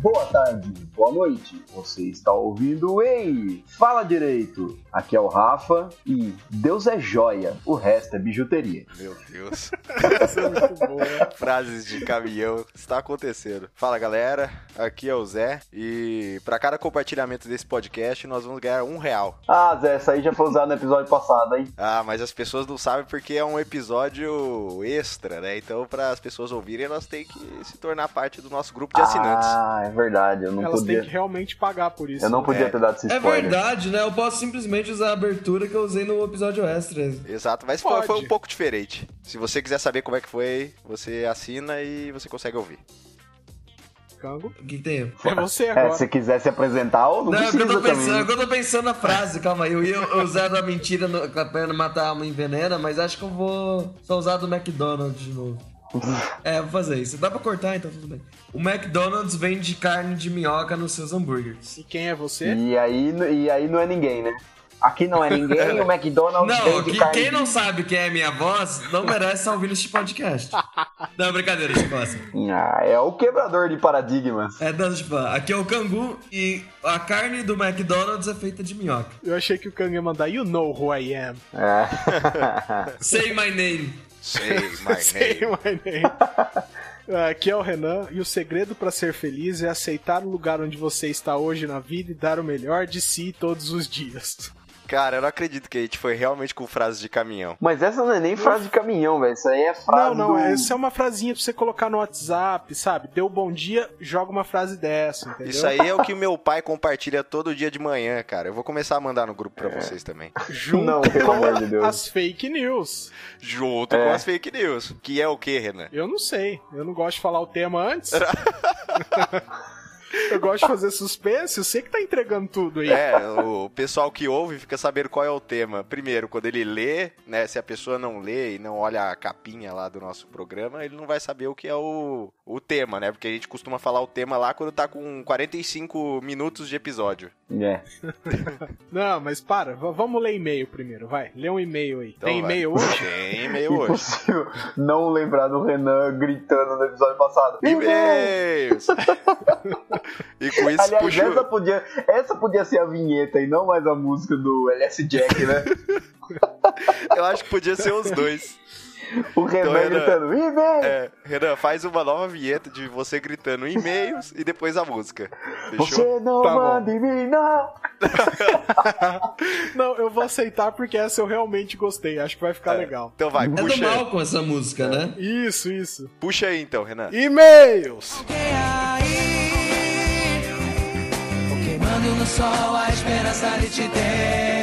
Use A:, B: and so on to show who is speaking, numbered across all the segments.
A: Boa tarde, boa noite. Você está ouvindo Ei, fala direito. Aqui é o Rafa e Deus é joia, o resto é bijuteria.
B: Meu Deus. Essa é muito boa. Frases de caminhão. Está acontecendo. Fala galera, aqui é o Zé e para cada compartilhamento desse podcast nós vamos ganhar um real.
A: Ah, Zé, essa aí já foi usada no episódio passado, hein?
B: Ah, mas as pessoas não sabem porque é um episódio extra, né? Então, para as pessoas ouvirem, elas têm que se tornar parte do nosso grupo de assinantes.
A: Ah, é verdade. Eu não
C: Elas
A: podia.
C: Têm que realmente pagar por isso.
A: Eu não podia
B: É.
A: ter dado esse
D: É
A: spoiler.
D: verdade, né? Eu posso simplesmente usar a abertura que eu usei no episódio extra.
B: Exato, mas foi,
C: Pode.
B: foi um pouco diferente. Se você quiser saber como é que foi, você assina e você consegue ouvir.
C: Cango.
D: O que, que tem?
C: É você
A: É,
C: agora.
A: se quiser se apresentar ou não,
D: Não, é que eu
A: precisa
D: tô pensando,
A: também.
D: é eu tô pensando na frase, calma aí. Eu ia usar da mentira no, pra matar a alma envenena, mas acho que eu vou só usar do McDonald's de novo. É, vou fazer isso. Dá pra cortar, então tudo bem. O McDonald's vende carne de minhoca nos seus hambúrgueres.
C: E quem é você?
A: E aí, e aí não é ninguém, né? Aqui não é ninguém, o McDonald's
D: Não,
A: vende
D: que-
A: carne
D: quem não sabe quem é minha voz não merece estar ouvindo este podcast. Não, brincadeira, Chicossa.
A: Ah, é o quebrador de paradigmas.
D: É, não, tipo, aqui é o Cangu e a carne do McDonald's é feita de minhoca.
C: Eu achei que o Kang ia mandar You know who I am.
A: É.
D: Say my name.
B: Say my
C: Say
B: name.
C: my name. Aqui é o Renan e o segredo pra ser feliz é aceitar o lugar onde você está hoje na vida e dar o melhor de si todos os dias.
B: Cara, eu não acredito que a gente foi realmente com frases de caminhão.
A: Mas essa não é nem frase de caminhão, velho. Isso aí é frase
C: Não, não,
A: do...
C: essa é uma frasinha pra você colocar no WhatsApp, sabe? Deu bom dia, joga uma frase dessa, entendeu?
B: Isso aí é o que meu pai compartilha todo dia de manhã, cara. Eu vou começar a mandar no grupo pra vocês também.
C: Junto
A: Não, pelo
C: com
A: amor de Deus.
C: as fake news.
B: Junto
A: É.
B: com as fake news. Que é o que, Renan?
C: Eu não sei. Eu não gosto de falar o tema antes. eu gosto de fazer suspense. Eu sei que tá entregando tudo aí.
B: É, o pessoal que ouve fica sabendo qual é o tema. Primeiro, quando ele lê, né? Se a pessoa não lê e não olha a capinha lá do nosso programa, ele não vai saber o que é o, o tema, né? Porque a gente costuma falar o tema lá quando tá com 45 minutos de episódio.
A: É.
C: Não, mas para. vamos ler e-mail primeiro, vai. Lê um e-mail aí.
B: Então
C: Tem
B: vai.
C: e-mail hoje?
B: Tem e-mail hoje.
A: Impossível não lembrar do Renan gritando no episódio passado.
B: E-mails! e com isso
A: Aliás,
B: puxo...
A: essa podia, essa podia ser a vinheta e não mais a música do LS Jack, né?
B: Eu acho que podia ser os dois.
A: O Renan
B: Então, Renan,
A: gritando, e-mail!
B: É, Renan, faz uma nova vinheta de você gritando e-mails e depois a música. Fechou?
A: Você não
C: Tá
A: manda em mim, não!
C: Não, eu vou aceitar porque essa eu realmente gostei. Acho que vai ficar
B: É.
C: legal.
B: Então vai,
D: É do
B: puxa,
D: mal com essa música, né?
C: Isso, isso.
B: puxa aí então, Renan.
C: E-mails!
E: No sol a esperança de te ter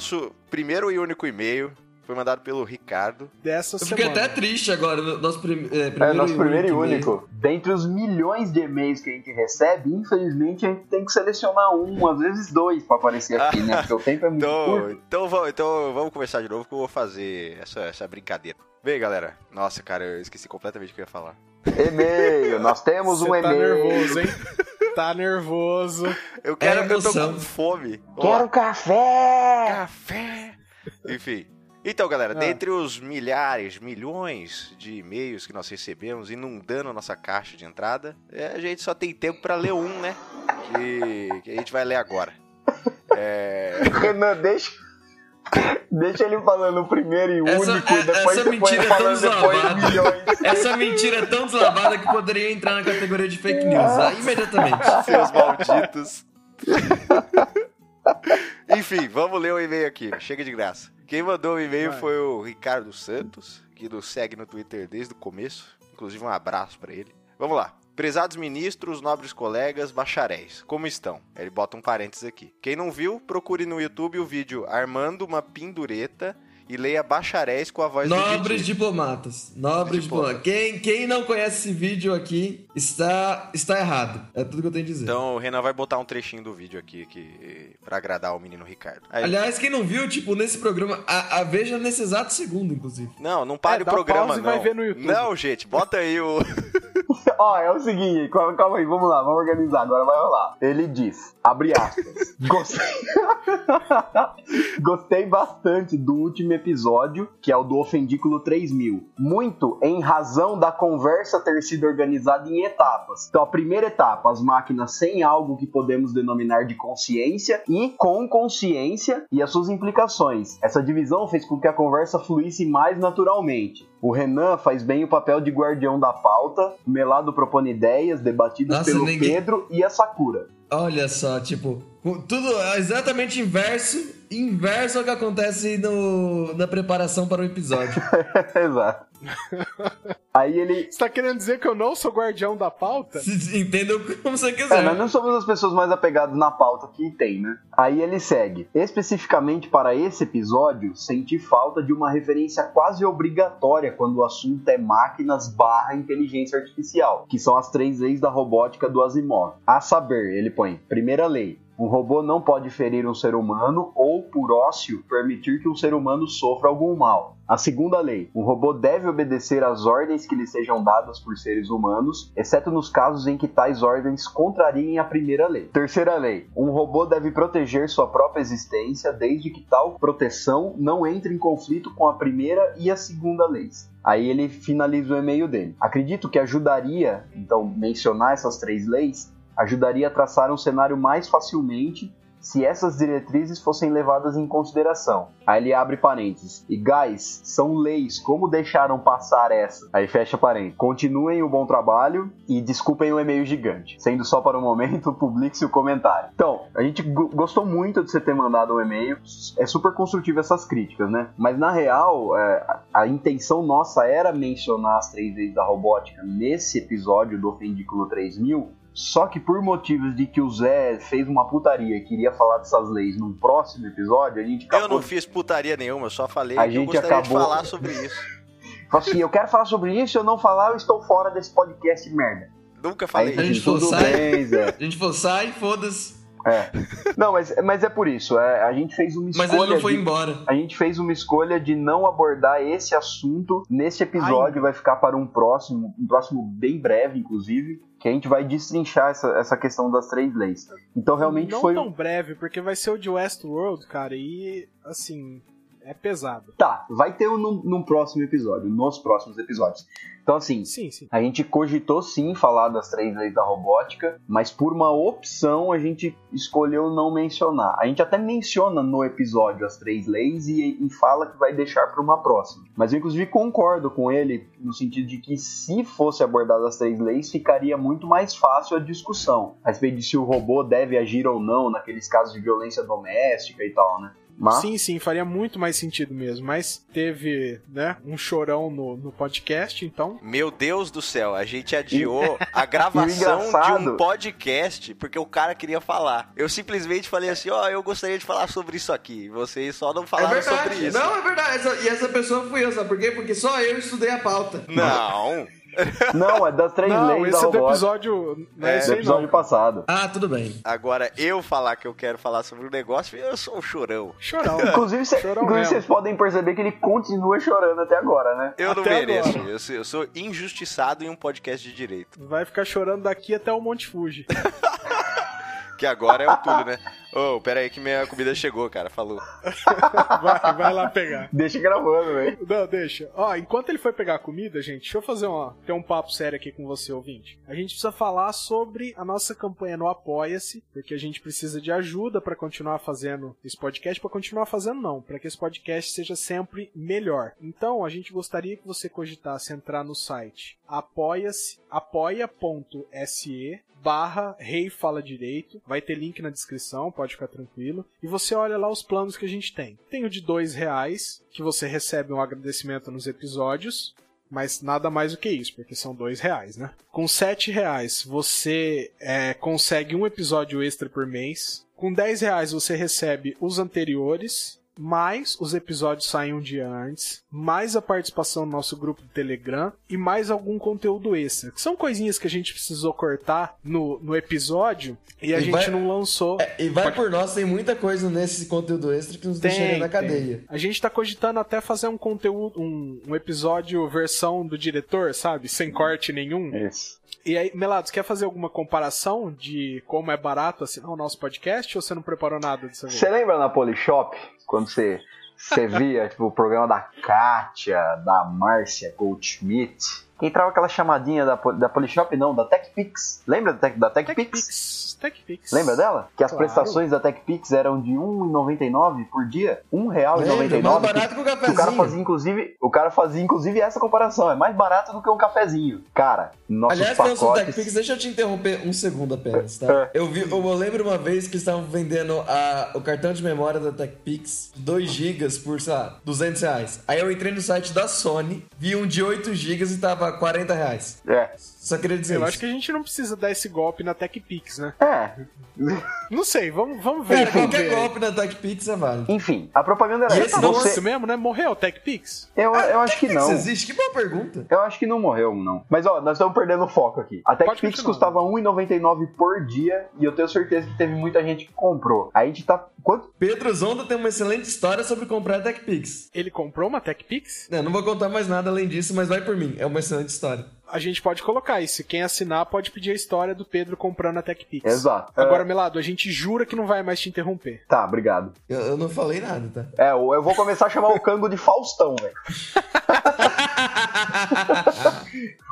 B: nosso primeiro e único e-mail foi mandado pelo Ricardo.
C: Dessa
D: Eu fiquei
C: semana.
D: até triste agora. no- Nosso prim, é,
A: É
D: primeiro
A: nosso primeiro e único. Dentre os milhões de e-mails que a gente recebe, infelizmente a gente tem que selecionar um, às vezes dois, pra aparecer aqui, né? Porque o tempo é muito
B: Então,
A: curto.
B: então, vamos, então vamos conversar de novo que eu vou fazer essa, essa brincadeira. Vem, galera. Nossa, cara, eu esqueci completamente o que eu ia falar.
A: E-mail, nós temos um
C: Você tá
A: e-mail.
C: nervoso, hein? Tá nervoso.
B: Eu quero,
D: É
B: eu tô com fome. Vamos
A: Quero
B: lá.
A: café!
B: café. Enfim. Então, galera,
C: Ah.
B: dentre os milhares, milhões de e-mails que nós recebemos inundando a nossa caixa de entrada, é, a gente só tem tempo pra ler um, né? Que, que a gente vai ler agora. É,
A: Renan, deixa. Deixa ele falando o primeiro e
D: Essa-
A: único,
D: é-
A: e depois
D: essa mentira é tão deslavada. Essa mentira é tão deslavada que poderia entrar na categoria de fake news, ah, imediatamente.
B: seus malditos. Enfim, vamos ler o e-mail aqui. Chega de graça. Quem mandou o e-mail
C: Vai.
B: foi o Ricardo Santos, que nos segue no Twitter desde o começo. Inclusive, um abraço pra ele. Vamos lá. Prezados ministros, nobres colegas, bacharéis, como estão? Ele bota um parênteses aqui. Quem não viu, procure no YouTube o vídeo Armando uma Pendureta e leia bacharéis com a voz
D: Nobres
B: do
D: diplomatas. Nobres
B: Diploma.
D: diplomatas. Quem, quem não conhece esse vídeo aqui está, está errado. É tudo que eu tenho a dizer.
B: Então o Renan vai botar um trechinho do vídeo aqui, aqui pra agradar o menino Ricardo. Aí-
D: Aliás, quem não viu, tipo, nesse programa, a, a veja nesse exato segundo, inclusive.
B: não, não pare
C: É,
B: o
C: dá
B: programa,
C: pause e
B: não.
C: vai ver no YouTube.
B: Não, gente, bota aí o.
A: Ó, é o seguinte, calma, calma aí, vamos lá, vamos organizar, agora vai rolar. Ele diz, abre aspas, gostei... gostei bastante do último episódio, que é o do Ofendículo 3000. Muito em razão da conversa ter sido organizada em etapas. Então, a primeira etapa, as máquinas sem algo que podemos denominar de consciência e com consciência e as suas implicações. Essa divisão fez com que a conversa fluísse mais naturalmente. O Renan faz bem o papel de guardião da pauta, o Melado propõe ideias debatidas
D: Nossa,
A: pelo
D: ninguém-
A: Pedro e a Sakura.
D: Olha só, tipo, tudo é exatamente inverso, inverso ao que acontece no, na preparação para o episódio.
A: Exato. Aí ele.
C: Você tá querendo dizer que eu não sou guardião da pauta?
D: Se- Entenda como você
A: É,
D: quiser.
A: nós não somos as pessoas mais apegadas na pauta que tem, né? Aí ele segue. Especificamente para esse episódio, senti falta de uma referência quase obrigatória quando o assunto é máquinas barra inteligência artificial, que são as três leis da robótica do Asimov. A saber, ele põe, primeira lei, um robô não pode ferir um ser humano ou, por ócio, permitir que um ser humano sofra algum mal. A segunda lei, um robô deve obedecer às ordens que lhe sejam dadas por seres humanos, exceto nos casos em que tais ordens contrariem a primeira lei. Terceira lei, um robô deve proteger sua própria existência desde que tal proteção não entre em conflito com a primeira e a segunda leis. Aí ele finaliza o e-mail dele. Acredito que ajudaria, então, mencionar essas três leis ajudaria a traçar um cenário mais facilmente se essas diretrizes fossem levadas em consideração. Aí ele abre parênteses. E guys, são leis, como deixaram passar essa? Aí fecha parênteses. Continuem o bom trabalho e desculpem o e-mail gigante. Sendo só para o momento, publique-se o comentário. Então, a gente go- gostou muito de você ter mandado o e-mail. É super construtivo essas críticas, né? Mas na real, é, a, a intenção nossa era mencionar as três leis da robótica nesse episódio do Ofendículo 3000, só que por motivos de que o Zé fez uma putaria e queria falar dessas leis num próximo episódio, a gente
B: Eu
A: acabou
B: não fiz putaria nenhuma, eu só falei
A: A
B: que eu
A: gente
B: gostaria
A: acabou-
B: de falar sobre isso.
A: Assim, eu quero falar sobre isso, se eu não falar, eu estou fora desse podcast merda.
B: Nunca
A: Aí
B: falei
D: a gente
B: isso.
D: falou, sai.
A: bem, Zé.
D: A gente falou, sai, foda-se.
A: É. Não, mas, mas é por isso, é, a gente fez uma escolha.
D: Mas ele não foi
A: de-
D: embora.
A: A gente fez uma escolha de não abordar esse assunto nesse episódio, vai ficar para um próximo, um próximo bem breve, inclusive, que a gente vai destrinchar essa, essa questão das três leis. Então realmente
C: não
A: foi.
C: tão breve, porque vai ser o de Westworld, cara, e assim, é pesado.
A: Tá, vai ter um num, num próximo episódio, nos próximos episódios. Então, assim,
C: Sim, sim.
A: a gente cogitou sim falar das três leis da robótica, mas por uma opção a gente escolheu não mencionar. A gente até menciona no episódio as três leis e, e fala que vai deixar para uma próxima. Mas eu, inclusive, concordo com ele no sentido de que se fosse abordado as três leis, ficaria muito mais fácil a discussão a respeito de se o robô deve agir ou não naqueles casos de violência doméstica e tal, né? Mas,
C: Sim, sim, faria muito mais sentido mesmo. Mas teve, né, um chorão no, no podcast, então.
B: Meu Deus do céu, a gente adiou a gravação de um podcast porque o cara queria falar. Eu simplesmente falei assim, ó, eu gostaria de falar sobre isso aqui. Vocês só não
D: É
B: falaram sobre
D: verdade.
B: isso.
D: Não, é verdade. Essa- e essa pessoa fui eu, sabe por quê? Porque só eu estudei a pauta.
B: Não.
A: Não, é das três
C: não,
A: leis
C: esse
A: da
C: é do episódio. Não é,
B: É,
C: esse
A: do episódio
C: não.
A: passado.
D: Ah, tudo bem.
B: Agora, eu falar que eu quero falar sobre o negócio, eu sou um chorão.
C: Chorão.
A: Inclusive, cê-
C: Chorão
A: inclusive vocês podem perceber que ele continua chorando até agora, né?
B: Eu não
C: Até
B: mereço.
C: agora.
B: Eu sou, eu sou injustiçado em um podcast de direito.
C: Vai ficar chorando daqui até o Monte Fuji.
B: Que agora é o Túlio, né? Ô, pera aí que minha comida chegou, cara. Falou.
C: Vai, vai lá pegar.
A: Deixa gravando, velho.
C: Não, deixa. Ó, enquanto ele foi pegar a comida, gente, deixa eu fazer uma, ter um papo sério aqui com você, ouvinte. A gente precisa falar sobre a nossa campanha no Apoia-se, porque a gente precisa de ajuda pra continuar fazendo esse podcast, Pra continuar fazendo não, Pra que esse podcast seja sempre melhor. Então, a gente gostaria que você cogitasse entrar no site apoia-se, apoia.se barra Rei Fala Direito. Vai ter link na descrição, pode ficar tranquilo. E você olha lá os planos que a gente tem. Tem o de dois reais, que você recebe um agradecimento nos episódios. Mas nada mais do que isso, porque são dois reais, né? Com sete reais você é, consegue um episódio extra por mês. Com 10 reais você recebe os anteriores. Mais os episódios saem um dia antes, mais a participação no nosso grupo do Telegram e mais algum conteúdo extra. Que são coisinhas que a gente precisou cortar no, no episódio e a
D: E
C: gente
D: vai-
C: não lançou.
D: É, e vai por nós, tem muita coisa nesse conteúdo extra que nos deixaria na cadeia.
C: tem. A gente tá cogitando até fazer um conteúdo, um, um episódio versão do diretor, sabe? Sem corte nenhum.
A: Isso.
C: E aí, Melados, quer fazer alguma comparação de como é barato assinar o nosso podcast ou você não preparou nada dessa vez?
A: Você lembra na Polishop, quando você, você via tipo, o programa da Kátia, da Márcia Goldschmidt? Que entrava aquela chamadinha da, da Polishop, não, da TechPix. Lembra da, Tech, da TechPix?
C: TechPix. TechPix.
A: Lembra dela? Que as
C: Claro.
A: prestações da TechPix eram de R$ 1,99 por dia. R$ 1,99.
D: Lembra? Mais barato que o
A: Que o cara
D: cafezinho.
A: fazia, inclusive, o cara fazia, inclusive, essa comparação. É mais barato do que um cafezinho. Cara, nossos
D: Aliás,
A: pacotes...
D: TechPix, deixa eu te interromper um segundo apenas,
A: É.
D: tá? Eu, vi, eu lembro uma vez que estavam vendendo a- o cartão de memória da TechPix, 2 GB por, sei lá, 200 reais. Aí eu entrei no site da Sony, vi um de 8 GB e tava 40 reais.
A: É.
D: Só queria dizer
C: Eu
D: isso.
C: acho que a gente não precisa dar esse golpe na TechPix, né?
A: É.
C: Não sei, vamos, vamos ver. Vamos
D: qualquer
C: ver.
D: golpe na TechPix é válido.
A: Enfim, a propaganda era
D: E
A: essa.
D: esse
C: Tá
A: Você...
C: morto mesmo, né? Morreu o TechPix?
A: Eu, eu acho que
D: Isso
A: não.
D: existe? Que boa pergunta.
A: Eu acho que não morreu, não. Mas ó, nós estamos perdendo o foco aqui. A TechPix custava R$1,99 por dia e eu tenho certeza que teve muita gente que comprou. A gente tá. Quanto?
D: Pedro Zonda tem uma excelente história sobre comprar a TechPix.
C: Ele comprou uma TechPix?
D: Eu não vou contar mais nada além disso, mas vai por mim. É uma excelente história.
C: A gente pode colocar isso. Quem assinar pode pedir a história do Pedro comprando a TechPix.
A: Exato.
C: Agora,
A: É,
C: Melado, a gente jura que não vai mais te interromper.
A: Tá, obrigado.
D: Eu, eu não falei nada, tá?
A: É, eu vou começar a chamar o Cango de Faustão, velho.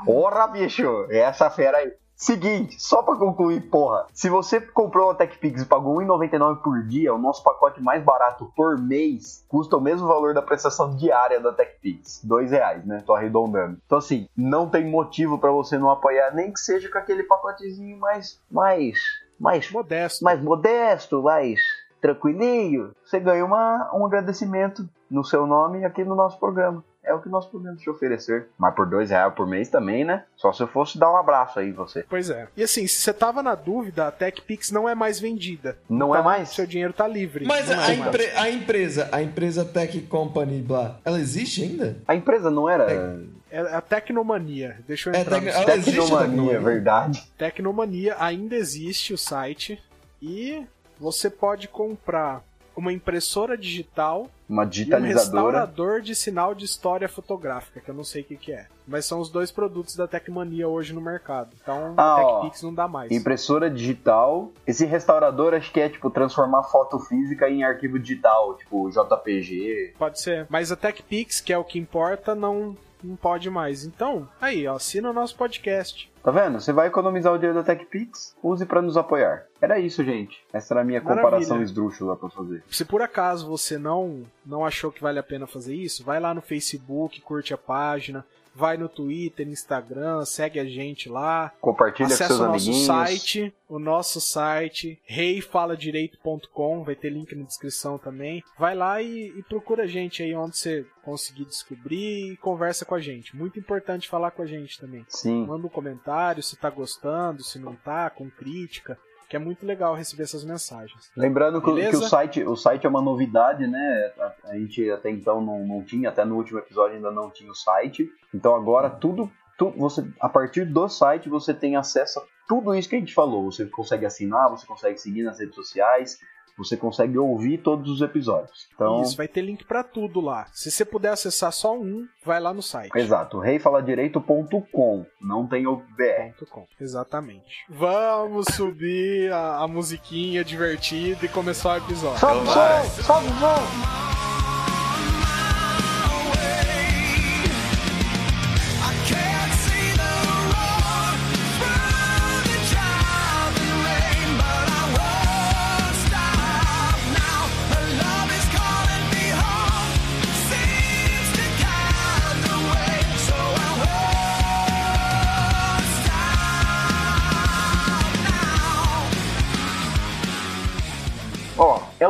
A: Ora, bicho, essa fera aí. Seguinte, só pra concluir, porra. Se você comprou uma TechPix e pagou R$1,99 por dia, o nosso pacote mais barato por mês custa o mesmo valor da prestação diária da TechPix. Dois reais, né? Tô arredondando. Então, assim, não tem motivo pra você não apoiar, nem que seja com aquele pacotezinho mais. mais. mais.
C: Modesto.
A: mais modesto, mais tranquilinho. Você ganha uma, um agradecimento no seu nome aqui no nosso programa. É o que nós podemos te oferecer. Mas por dois reais por mês também, né? Só se eu fosse dar um abraço aí em você.
C: Pois é. E assim, se você tava na dúvida, a TechPix não é mais vendida.
A: Não é
C: Então,
A: mais?
C: Seu dinheiro tá livre.
D: Mas
C: Não
D: a,
C: é mais.
D: empre- a empresa, a empresa Tech Company, blá, ela existe ainda?
A: A empresa não era
C: É a Tecnomania. Deixa eu
D: É,
C: entrar
D: tec-
C: site.
D: existe,
A: Tecnomania,
D: Tecnomania?
A: é verdade.
C: Tecnomania ainda existe o site e você pode comprar uma impressora digital
A: Uma
C: e um
A: digitalizadora.
C: restaurador de sinal de história fotográfica, que eu não sei o que, que é. Mas são os dois produtos da Tecmania hoje no mercado. Então
A: Ah.
C: TechPix não dá mais.
A: Impressora digital. Esse restaurador acho que é tipo transformar foto física em arquivo digital, tipo JPG.
C: Pode ser. Mas a TechPix, que é o que importa, não, não pode mais. Então, aí, ó, assina o nosso podcast.
A: Tá vendo? Você vai economizar o dinheiro da TechPix, use pra nos apoiar. Era isso, gente. Essa era a minha
C: Maravilha.
A: comparação esdrúxula pra fazer.
C: Se por acaso você não, não achou que vale a pena fazer isso, vai lá no Facebook, curte a página, vai no Twitter, Instagram, segue a gente lá.
A: Compartilha com
C: Acesse
A: seus
C: o nosso
A: amiguinhos.
C: site, o nosso site, reifaladireito.com, vai ter link na descrição também. Vai lá e, e procura a gente aí onde você conseguir descobrir e conversa com a gente. Muito importante falar com a gente também.
A: Sim.
C: Manda um comentário se tá gostando, se não tá, com crítica, que é muito legal receber essas mensagens.
A: Lembrando que, que o, site, o site é uma novidade, né? A, a gente até então não, não tinha, até no último episódio ainda não tinha o site. Então agora tudo, tu, você, a partir do site você tem acesso a tudo isso que a gente falou. Você consegue assinar, você consegue seguir nas redes sociais, você consegue ouvir todos os episódios. Então,
C: Isso, vai ter link pra tudo lá. Se você puder acessar só um, vai lá no site.
A: exato, reifaladireito.com, não tem o BR.
C: .com. Exatamente. Vamos subir a, a musiquinha divertida e começar o episódio.
A: Sobe o som, sobe o som.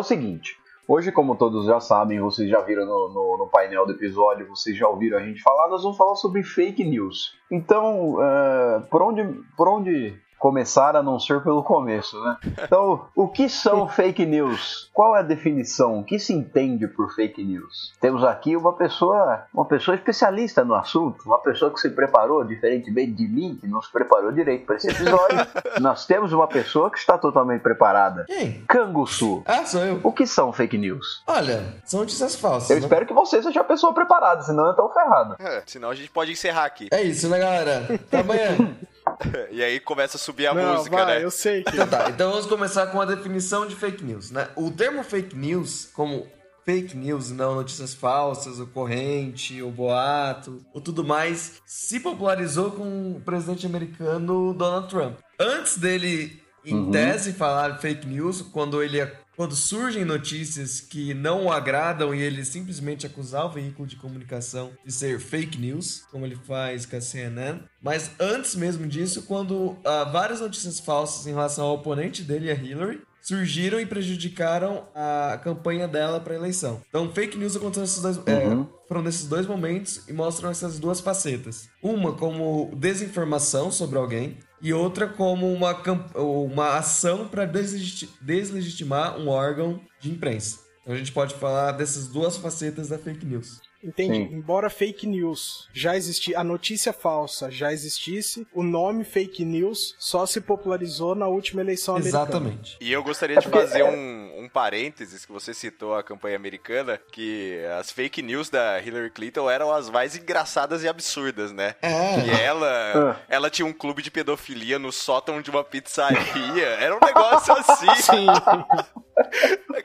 A: Seguinte. Hoje, como todos já sabem, vocês já viram no, no- no painel do episódio, vocês já ouviram a gente falar, nós vamos falar sobre fake news. Então, eh, por, onde, por, onde, começar a não ser pelo começo, né? Então, o que são fake news? Qual é a definição? O que se entende por fake news? Temos aqui uma pessoa, uma pessoa especialista no assunto, uma pessoa que se preparou, diferentemente de mim, que não se preparou direito para esse episódio. Nós temos uma pessoa que está totalmente preparada.
D: Quem?
A: Canguçu.
D: Ah, sou eu.
A: O que são fake news?
D: Olha, são notícias falsas.
A: Eu
D: né?
A: espero que você seja a pessoa preparada, senão eu tô ferrado.
B: É, senão a gente pode encerrar aqui.
D: É isso, né, galera? Até amanhã.
B: E aí começa a subir a
C: Não,
B: música,
C: vai,
B: né?
C: eu sei que.
D: Então tá, então vamos começar com a definição de fake news, né? O termo fake news, como fake news, não notícias falsas, ocorrente, ou boato, ou tudo mais, se popularizou com o presidente americano Donald Trump. Antes dele, em
A: Uhum.
D: tese, falar fake news, quando ele quando surgem notícias que não o agradam e ele simplesmente acusar o veículo de comunicação de ser fake news, como ele faz com a CNN. Mas antes mesmo disso, quando ah, várias notícias falsas em relação ao oponente dele, a Hillary, surgiram e prejudicaram a campanha dela para a eleição. Então, fake news aconteceu nesses dois, é,
A: Uhum.
D: foram nesses dois momentos e mostram essas duas facetas. Uma como desinformação sobre alguém e outra como uma, uma ação para deslegitimar um órgão de imprensa. Então, a gente pode falar dessas duas facetas da fake news.
C: Entendi.
A: Sim.
C: Embora fake news já existisse, a notícia falsa já existisse, o nome fake news só se popularizou na última eleição americana.
D: Exatamente.
B: E eu gostaria de
A: É porque-
B: fazer um, um parênteses, que você citou a campanha americana, que as fake news da Hillary Clinton eram as mais engraçadas e absurdas, né?
D: É.
B: Que ela,
A: Ah.
B: ela tinha um clube de pedofilia no sótão de uma pizzaria. Era um negócio assim.
C: Sim.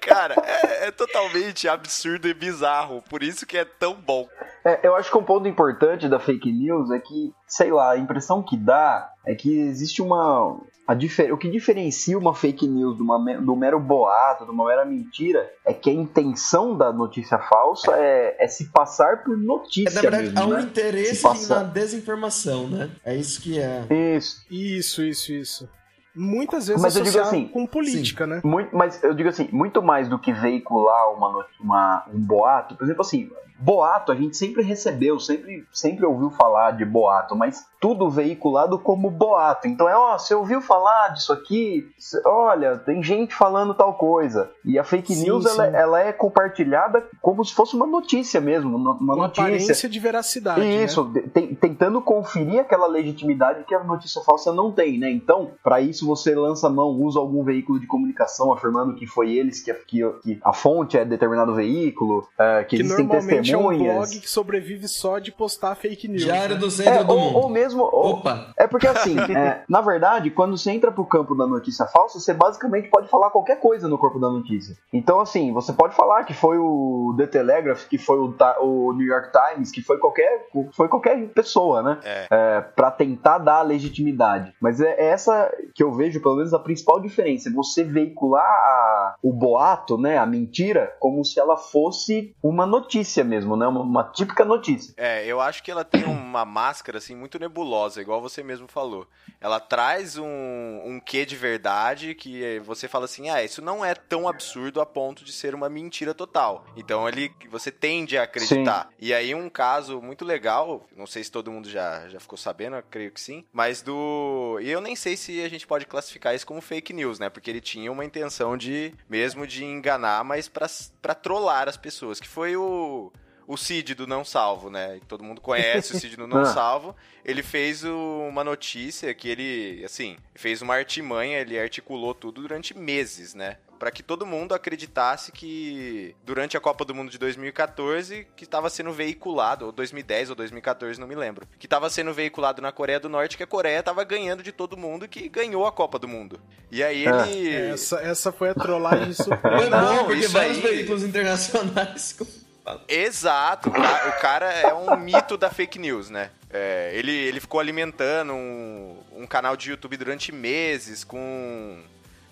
B: Cara, é, é totalmente absurdo e bizarro. Por isso que é tão bom.
A: É, eu acho que um ponto importante da fake news é que, sei lá, a impressão que dá é que existe uma. A difer- o que diferencia uma fake news de uma, do mero boato, de uma mera mentira, é que a intenção da notícia falsa é, é se passar por
D: É,
A: notícia
D: na verdade,
A: mesmo,
D: há um
A: né?
D: interesse na desinformação, né? É isso que é.
A: Isso.
C: Isso, isso, isso. Muitas vezes
A: Mas eu digo assim,
C: com política, né?
A: Muito, mas eu digo assim, muito mais do que veicular uma, uma- um boato, por exemplo assim, boato a gente sempre recebeu, sempre, sempre ouviu falar de boato, mas tudo veiculado como boato. Então é, ó, você ouviu falar disso aqui? Olha, tem gente falando tal coisa. E a fake
C: Sim,
A: news ela,
C: sim.
A: ela é compartilhada como se fosse uma notícia mesmo, uma, notícia.
C: aparência de veracidade. né?
A: Isso, te- tentando conferir aquela legitimidade que a notícia falsa não tem, né? Então, para isso você lança a mão, usa algum veículo de comunicação afirmando que foi eles que, que, que a fonte é determinado veículo, é, que,
C: Que
A: existem
C: normalmente é um blog que sobrevive só de postar fake news.
D: Diário
C: né?
D: do Centro
A: É,
D: do
A: ou,
D: Mundo.
A: ou mesmo. ou-
D: Opa!
A: é porque assim, é, na verdade, quando você entra pro campo da notícia falsa, você basicamente pode falar qualquer coisa no corpo da notícia. Então, assim, você pode falar que foi o The Telegraph, que foi o, o New York Times, que foi qualquer, foi qualquer pessoa, né?
B: É.
A: É, para tentar dar a legitimidade. Mas é é essa que eu vejo, pelo menos, a principal diferença. Você veicular a- o boato, né, a mentira, como se ela fosse uma notícia mesmo, né? Uma, uma típica notícia.
B: É, eu acho que ela tem uma máscara, assim, muito nebulosa, igual você mesmo falou. Ela traz um, um quê de verdade que você fala assim, ah, isso não é tão absurdo a ponto de ser uma mentira total. Então ele, você tende a acreditar. E aí um caso muito legal, não sei se todo mundo já, já ficou sabendo, eu creio que sim, mas do... E eu nem sei se a gente pode classificar isso como fake news, né? Porque ele tinha uma intenção de, mesmo de enganar, mas pra trollar as pessoas, que foi o o Cid do Não Salvo, né? Todo mundo conhece o Cid do Não
A: Ah.
B: Salvo. Ele fez o- uma notícia que ele, assim, fez uma artimanha, ele articulou tudo durante meses, né? Pra que todo mundo acreditasse que durante a Copa do Mundo de 2014, que estava sendo veiculado, ou 2010 ou 2014, não me lembro, que estava sendo veiculado na Coreia do Norte que a Coreia estava ganhando de todo mundo e que ganhou a Copa do Mundo. E aí
A: Ah.
B: ele
C: Essa, essa foi a trollagem suprema.
B: Não,
D: bom, porque
B: isso
D: vários
B: aí-
D: veículos internacionais.
B: Exato, o ca- o cara é um mito da fake news, né? É, ele, ele ficou alimentando um, um canal de YouTube durante meses com,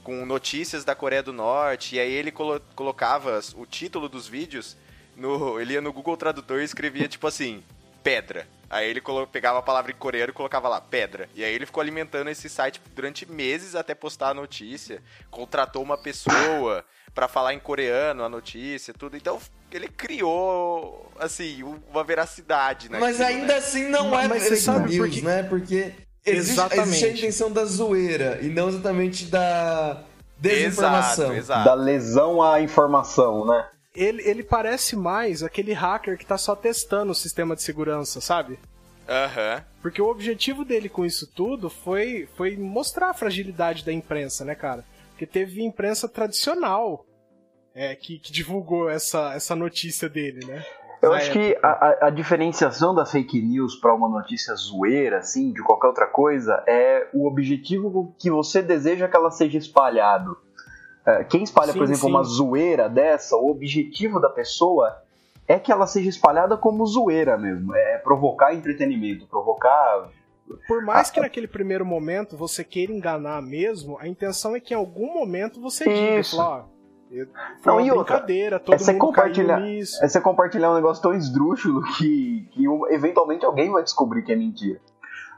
B: com notícias da Coreia do Norte, e aí ele colo- colocava o título dos vídeos, no, ele ia no Google Tradutor e escrevia tipo assim, pedra. Aí ele pegava a palavra em coreano e colocava lá, pedra. E aí ele ficou alimentando esse site durante meses até postar a notícia. Contratou uma pessoa pra falar em coreano a notícia, tudo. Então ele criou, assim, uma veracidade naquilo,
D: Mas ainda
B: né?
D: assim não
C: Mas-
D: é
C: mas você
D: fake
C: sabe por
D: news,
C: que-
D: né? Porque Existe,
C: Exatamente.
D: existe a intenção da zoeira e não exatamente da desinformação.
B: Exato, exato.
A: Da lesão à informação, né?
C: Ele, ele parece mais aquele hacker que tá só testando o sistema de segurança, sabe?
B: Aham.
C: Porque o objetivo dele com isso tudo foi, foi mostrar a fragilidade da imprensa, né, cara? Porque teve imprensa tradicional é, que, que divulgou essa, essa notícia dele, né?
A: Eu acho que a, a- a diferenciação da fake news para uma notícia zoeira, assim, de qualquer outra coisa, é o objetivo que você deseja que ela seja espalhado. É, Quem espalha, por
C: Sim,
A: exemplo,
C: sim.
A: uma zoeira dessa, o objetivo da pessoa é que ela seja espalhada como zoeira mesmo. É provocar entretenimento, provocar.
C: Por mais que naquele primeiro momento você queira enganar mesmo, a intenção é que em algum momento você diga,
A: Isso.
C: fala, ó, eu-
A: Não,
C: uma
A: e outra,
C: brincadeira, todo
A: é você
C: mundo
A: compartilhar-. É você compartilhar um negócio tão esdrúxulo que, que eventualmente alguém vai descobrir que é mentira.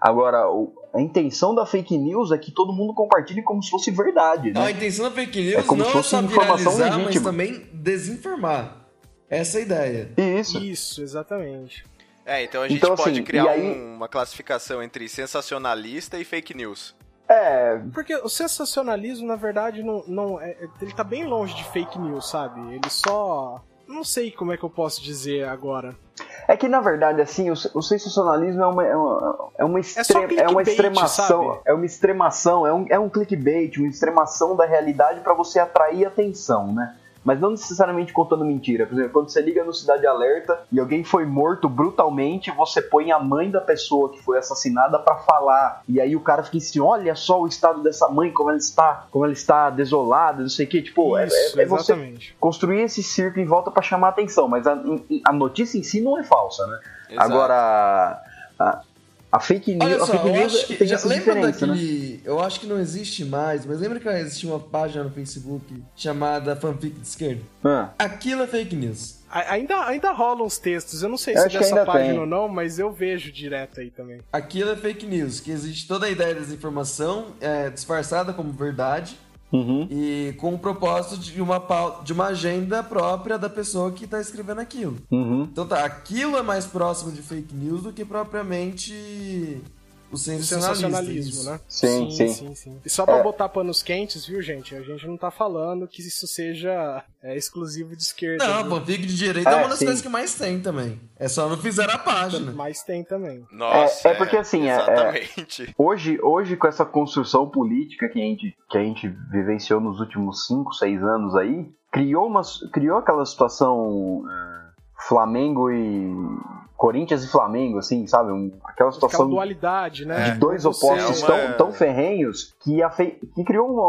A: Agora, o- a intenção da fake news é que todo mundo compartilhe como se fosse verdade,
D: Não, a
A: né?
D: intenção da fake
A: É
D: news
A: como
D: não
A: se
D: é
A: fosse
D: só
A: informação
D: viralizar, mas
A: legítima.
D: também desinformar. Essa é a ideia.
A: Isso.
C: Isso, exatamente.
B: É, então a gente
A: Então,
B: pode
A: assim,
B: criar
A: aí-
B: um- uma classificação entre sensacionalista e fake news.
A: É,
C: Porque o sensacionalismo, na verdade, não, não é, é- ele tá bem longe de fake news, sabe? Ele só. Não sei como é que eu posso dizer agora.
A: é que na verdade, assim, o, o sensacionalismo é uma, é uma, é uma,
C: só
A: extre- é uma extremação.
C: sabe?
A: É uma extremação, é um, é um clickbait, uma extremação da realidade para você atrair atenção, né? Mas não necessariamente contando mentira. Por exemplo, quando você liga no Cidade Alerta e alguém foi morto brutalmente, você põe a mãe da pessoa que foi assassinada pra falar. E aí o cara fica assim: olha só o estado dessa mãe, como ela está, como ela está desolada, não sei o que. Tipo, é-
C: Isso,
A: é, é você
C: exatamente.
A: construir esse circo em volta pra chamar atenção, mas a, a notícia em si não é falsa, né?
B: Exato.
A: Agora, a, a fake news,
D: Olha
A: a
D: só,
A: fake
D: eu
A: news
D: acho que.
A: tem
D: Já,
A: essa
D: lembra
A: né?
D: daquele. Eu acho que não existe mais, mas lembra que existia uma página no Facebook chamada Fanfic de Esquerda?
A: Ah,
D: Aquilo é fake news.
C: A- Ainda, ainda rolam uns textos, eu não sei
A: Eu
C: se é dessa página
A: tem.
C: ou não, mas eu vejo direto aí também.
D: Aquilo é fake news, que existe toda a ideia da desinformação é, disfarçada como verdade
A: uhum.
D: e com o propósito de uma, pau- de uma agenda própria da pessoa que está escrevendo aquilo.
A: Uhum.
D: Então tá, aquilo é mais próximo de fake news do que propriamente o sensacionalismo.
C: né?
A: Sim, sim.
C: sim, sim. E só pra
A: É.
C: botar panos quentes, viu, gente? A gente não tá falando que isso seja é, exclusivo de esquerda.
D: Não, fanfic de direita é,
A: É,
D: uma das
A: sim.
D: coisas que mais tem também. É só não fizeram a página.
C: Mas tem também.
B: Nossa,
A: É- é porque, assim, é-
B: Exatamente.
A: Hoje, hoje, com essa construção política que a gente, que a gente vivenciou nos últimos 5, 6 anos aí, criou, uma, criou aquela situação é, Flamengo e. Corinthians e Flamengo, assim, sabe? Um- aquela
C: Aquela
A: situação
C: dualidade, né?
A: de dois
C: Você-
A: opostos
B: É
A: tão, tão ferrenhos que, fe- que criou um,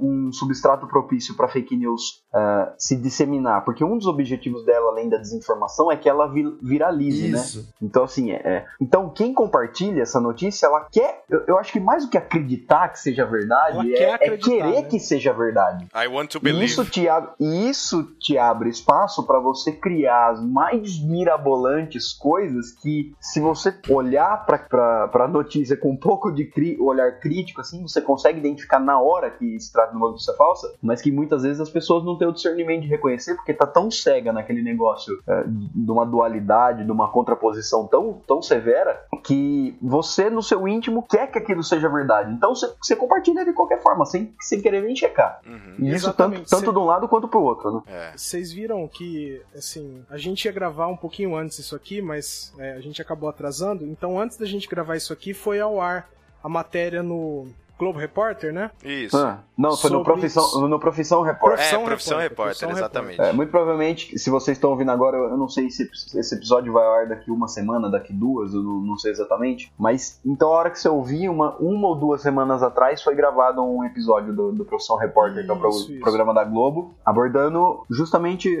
A: um- um substrato propício para fake news ah, se disseminar. Porque um dos objetivos dela, além da desinformação, é que ela vi- viralize, né?
D: Isso.
A: Então, assim, é, é- Então, quem compartilha essa notícia, ela quer. Eu, eu acho que mais do que acreditar que seja verdade, é,
C: quer
A: é querer
C: né?
A: que seja verdade.
B: I want to
A: E
B: believe.
A: isso te, ab- e isso te abre espaço para você criar as mais mirabolantes coisas que, se você olhar para a notícia com um pouco de cri- olhar crítico, assim, você consegue identificar na hora que se trata de uma notícia falsa, mas que muitas vezes as pessoas não têm o discernimento de reconhecer porque tá tão cega naquele negócio é, de uma dualidade, de uma contraposição tão, tão severa, que você, no seu íntimo, quer que aquilo seja verdade. Então você, você compartilha de qualquer forma, sem, sem querer nem checar.
B: Uhum.
A: E isso
C: Exatamente.
A: tanto, tanto
C: Cê-
A: de um lado quanto pro outro, né?
B: É.
C: Vocês viram que, assim, a gente ia gravar um pouquinho antes isso aqui, mas é, a gente acabou atrasando. Então, antes da gente gravar isso aqui, foi ao ar a matéria no Globo Repórter, né?
B: Isso.
A: Ah, não, foi no Profissão,
C: isso.
A: no profissão Repórter.
C: Profissão
B: é, profissão
C: Repórter,
B: repórter,
C: Profissão
B: exatamente.
A: É, muito provavelmente, se vocês estão ouvindo agora, eu não sei se esse episódio vai ao ar daqui uma semana, daqui duas, eu não, não sei exatamente. Mas então a hora que você ouvir, uma, uma ou duas semanas atrás, foi gravado um episódio do, do Profissão Repórter, que é o pro-
C: Isso, isso.
A: programa da Globo, abordando justamente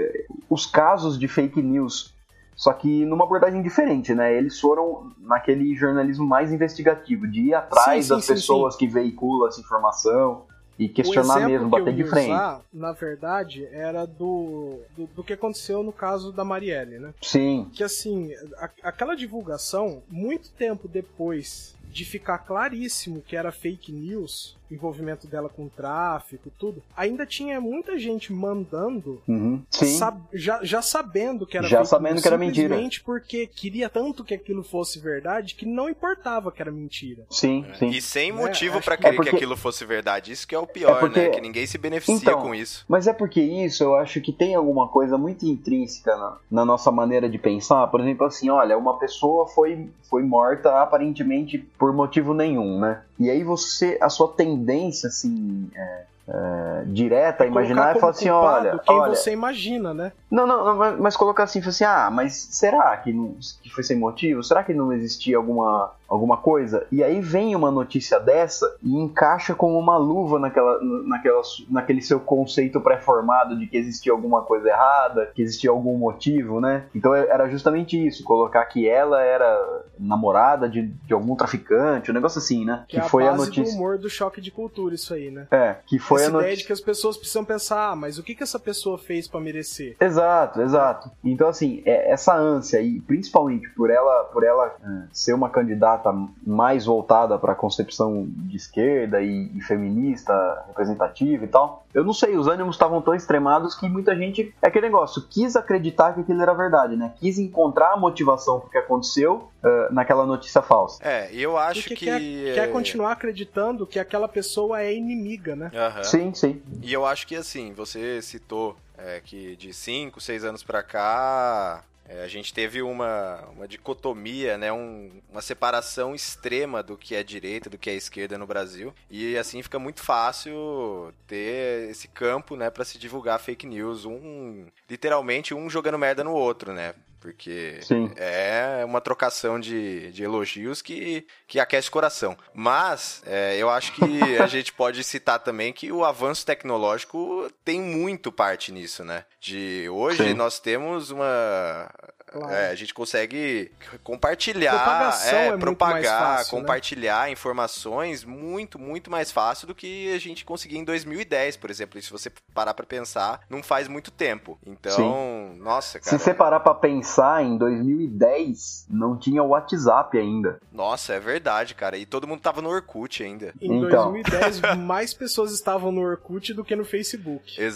A: os casos de fake news. Só que numa abordagem diferente, né? Eles foram naquele jornalismo mais investigativo, de ir atrás
C: Sim, sim,
A: das
C: sim,
A: pessoas que veiculam essa informação e questionar mesmo,
C: que
A: bater
C: eu
A: de frente.
C: usar, na verdade, era do, do, do que aconteceu no caso da Marielle, né?
A: Sim,
C: Que assim, a- aquela divulgação, muito tempo depois de ficar claríssimo que era fake news, envolvimento dela com tráfico, tudo, ainda tinha muita gente mandando
A: Uhum.
C: Sab- já, já sabendo que era
A: Já sabendo que era mentira.
C: simplesmente porque queria tanto que aquilo fosse verdade que não importava que era mentira.
A: Sim, sim.
B: E sem
C: É,
B: motivo pra
C: que-
B: querer
A: É porque-
B: que aquilo fosse verdade. Isso que é o pior,
A: É porque-
B: né? Que ninguém se beneficia
A: Então,
B: com isso.
A: Mas é porque isso eu acho que tem alguma coisa muito intrínseca na, na nossa maneira de pensar. Por exemplo, assim, olha, uma pessoa foi, foi morta aparentemente por motivo nenhum, né? E aí você, a sua tendência, assim, é, é, direta a imaginar
C: Colocar
A: é falar assim, olha,
C: quem
A: olha,
C: você imagina, né?
A: Não, não, não, mas, mas colocar assim, assim, ah, mas será que, não, que foi sem motivo? Será que não existia alguma, alguma coisa? E aí vem uma notícia dessa e encaixa como uma luva naquela, naquela, naquele seu conceito pré-formado de que existia alguma coisa errada, que existia algum motivo, né? Então é- era justamente isso, colocar que ela era namorada de, de algum traficante, um negócio assim, né?
C: Que, é a
A: foi a
C: base
A: notícia.
C: do humor do choque de cultura, isso aí, né?
A: É, que foi
C: Essa
A: a
C: ideia
A: notícia.
C: de que as pessoas precisam pensar, ah, mas o que, que essa pessoa fez pra merecer?
A: Exato, exato. Então, assim, é- essa ânsia, e principalmente por ela, por ela é, ser uma candidata mais voltada para a concepção de esquerda e, e feminista, representativa e tal, eu não sei, os ânimos estavam tão extremados que muita gente, é aquele negócio, quis acreditar que aquilo era verdade, né? Quis encontrar a motivação pro que aconteceu é, naquela notícia falsa.
B: É, e eu acho
C: Porque
B: que.
C: quer, quer
B: é,
C: continuar acreditando que aquela pessoa é inimiga, né?
B: Aham.
A: Sim, sim.
B: E eu acho que assim, você citou é, que de 5, 6 anos pra cá, é, a gente teve uma, uma dicotomia, né? um- uma separação extrema do que é direita, do que é esquerda no Brasil. E assim fica muito fácil ter esse campo, né, para se divulgar fake news, um literalmente um jogando merda no outro, né? Porque
A: Sim.
B: é uma trocação de, de elogios que, que aquece o coração. Mas é, eu acho que a gente pode citar também que o avanço tecnológico tem muito parte nisso, né? De hoje
A: Sim.
B: nós temos uma.
C: Claro.
B: é, a gente consegue compartilhar, é,
C: é
B: propagar,
C: fácil, né?
B: compartilhar informações muito, muito mais fácil do que a gente conseguia em 2010, por exemplo. E se você parar pra pensar, não faz muito tempo. Então, nossa, cara.
A: Se você parar pra pensar, em 2010 não tinha o WhatsApp ainda.
B: Nossa, é verdade, cara. E todo mundo tava no Orkut ainda.
C: Em
A: Então.
C: 2010, mais pessoas estavam no Orkut do que no Facebook.
A: Então, é,